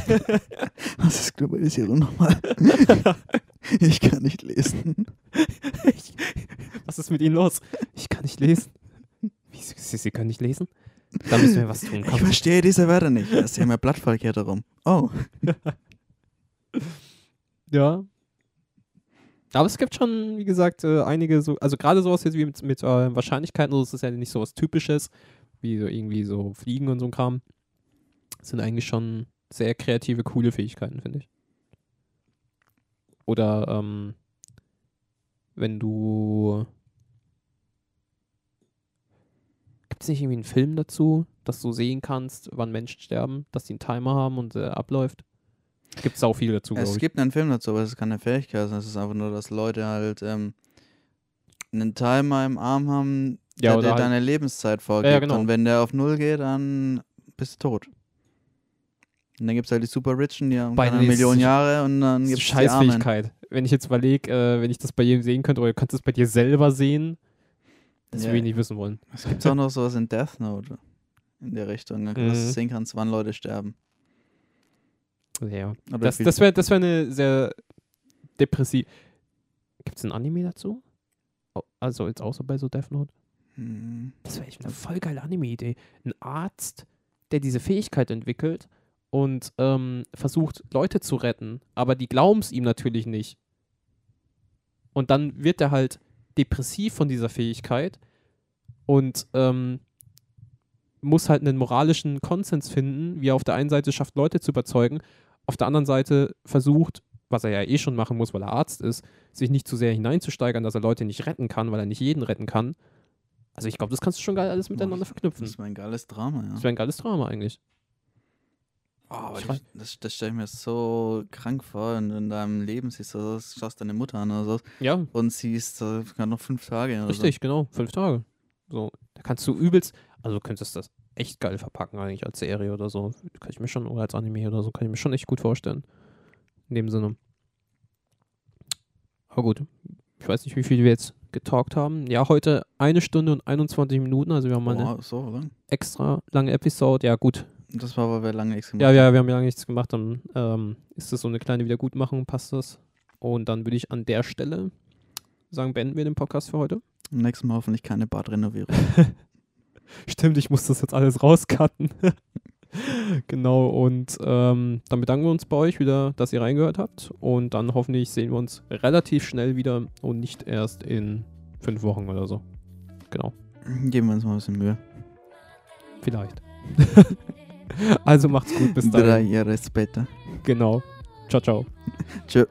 was ist Globalisierung nochmal? ich kann nicht lesen. Ich, was ist mit Ihnen los? Ich kann nicht lesen. Wie, Sie, Sie können nicht lesen? Da müssen wir was tun. Ich Komm. verstehe diese Wörter nicht. Da ist ja mehr Blatt verkehrt herum. Oh, Ja. Aber es gibt schon, wie gesagt, äh, einige so, also gerade sowas jetzt wie mit, mit äh, Wahrscheinlichkeiten, das ist ja nicht so was Typisches, wie so irgendwie so Fliegen und so ein Kram. Sind eigentlich schon sehr kreative, coole Fähigkeiten, finde ich. Oder ähm, wenn du. Gibt es nicht irgendwie einen Film dazu, dass du sehen kannst, wann Menschen sterben, dass die einen Timer haben und äh, abläuft? Gibt es auch viel dazu, Es gibt einen Film dazu, aber es ist keine Fähigkeit, es ist einfach nur, dass Leute halt ähm, einen Timer im Arm haben, Ja, der dir halt- deine Lebenszeit vorgibt. Ja, genau. Und wenn der auf Null geht, dann bist du tot. Und dann gibt es halt die Super Richen, die haben Bei keine den- Million Jahre und dann gibt es. Scheißfähigkeit. Wenn ich jetzt überlege, äh, wenn ich das bei jedem sehen könnte, oder du kannst es bei dir selber sehen, das Ja. will ich nicht wissen wollen. Es gibt auch noch sowas in Death Note in der Richtung, dass du Mhm. sehen kannst, wann Leute sterben. Ja. Oder Das, das wäre das wär eine sehr depressiv. Gibt es ein Anime dazu? Also jetzt außer bei so Death Note? Hm. Das wäre echt eine voll geile Anime-Idee. Ein Arzt, der diese Fähigkeit entwickelt und ähm, versucht, Leute zu retten, aber die glauben es ihm natürlich nicht. Und dann wird er halt depressiv von dieser Fähigkeit und ähm, muss halt einen moralischen Konsens finden, wie er auf der einen Seite schafft, Leute zu überzeugen, auf der anderen Seite versucht, was er ja eh schon machen muss, weil er Arzt ist, sich nicht zu sehr hineinzusteigern, dass er Leute nicht retten kann, weil er nicht jeden retten kann. Also ich glaube, das kannst du schon geil alles miteinander verknüpfen. Das ist ein geiles Drama, ja. Das wäre ein geiles Drama eigentlich. Oh, aber Ich das, das stelle ich mir so krank vor, wenn du in deinem Leben siehst, du so, schaust deine Mutter an oder so Ja, und siehst, äh, noch fünf Tage richtig, genau. Fünf Tage. So, da kannst du übelst, also du könntest das echt geil verpacken eigentlich als Serie oder so. Kann ich mir schon, oder als Anime oder so, kann ich mir schon echt gut vorstellen. In dem Sinne. Aber gut, ich weiß nicht, wie viel wir jetzt getalkt haben. Ja, heute eine Stunde und 21 Minuten, also wir haben mal eine Boah, so lang. extra lange Episode. Ja, gut. Das war, weil wir lange nichts gemacht Ja, ja, wir haben ja lange nichts gemacht, dann ähm, ist das so eine kleine Wiedergutmachung, passt das. Und dann würde ich an der Stelle sagen, beenden wir den Podcast für heute. Nächstes Mal hoffentlich keine Badrenovierung. Stimmt, ich muss das jetzt alles rauscutten. genau, und ähm, dann bedanken wir uns bei euch wieder, dass ihr reingehört habt. Und dann hoffentlich sehen wir uns relativ schnell wieder und nicht erst in fünf Wochen oder so. Genau. Geben wir uns mal ein bisschen Mühe. Vielleicht. also macht's gut, bis dann. Drei Jahre später. Genau. Ciao, ciao. Tschö.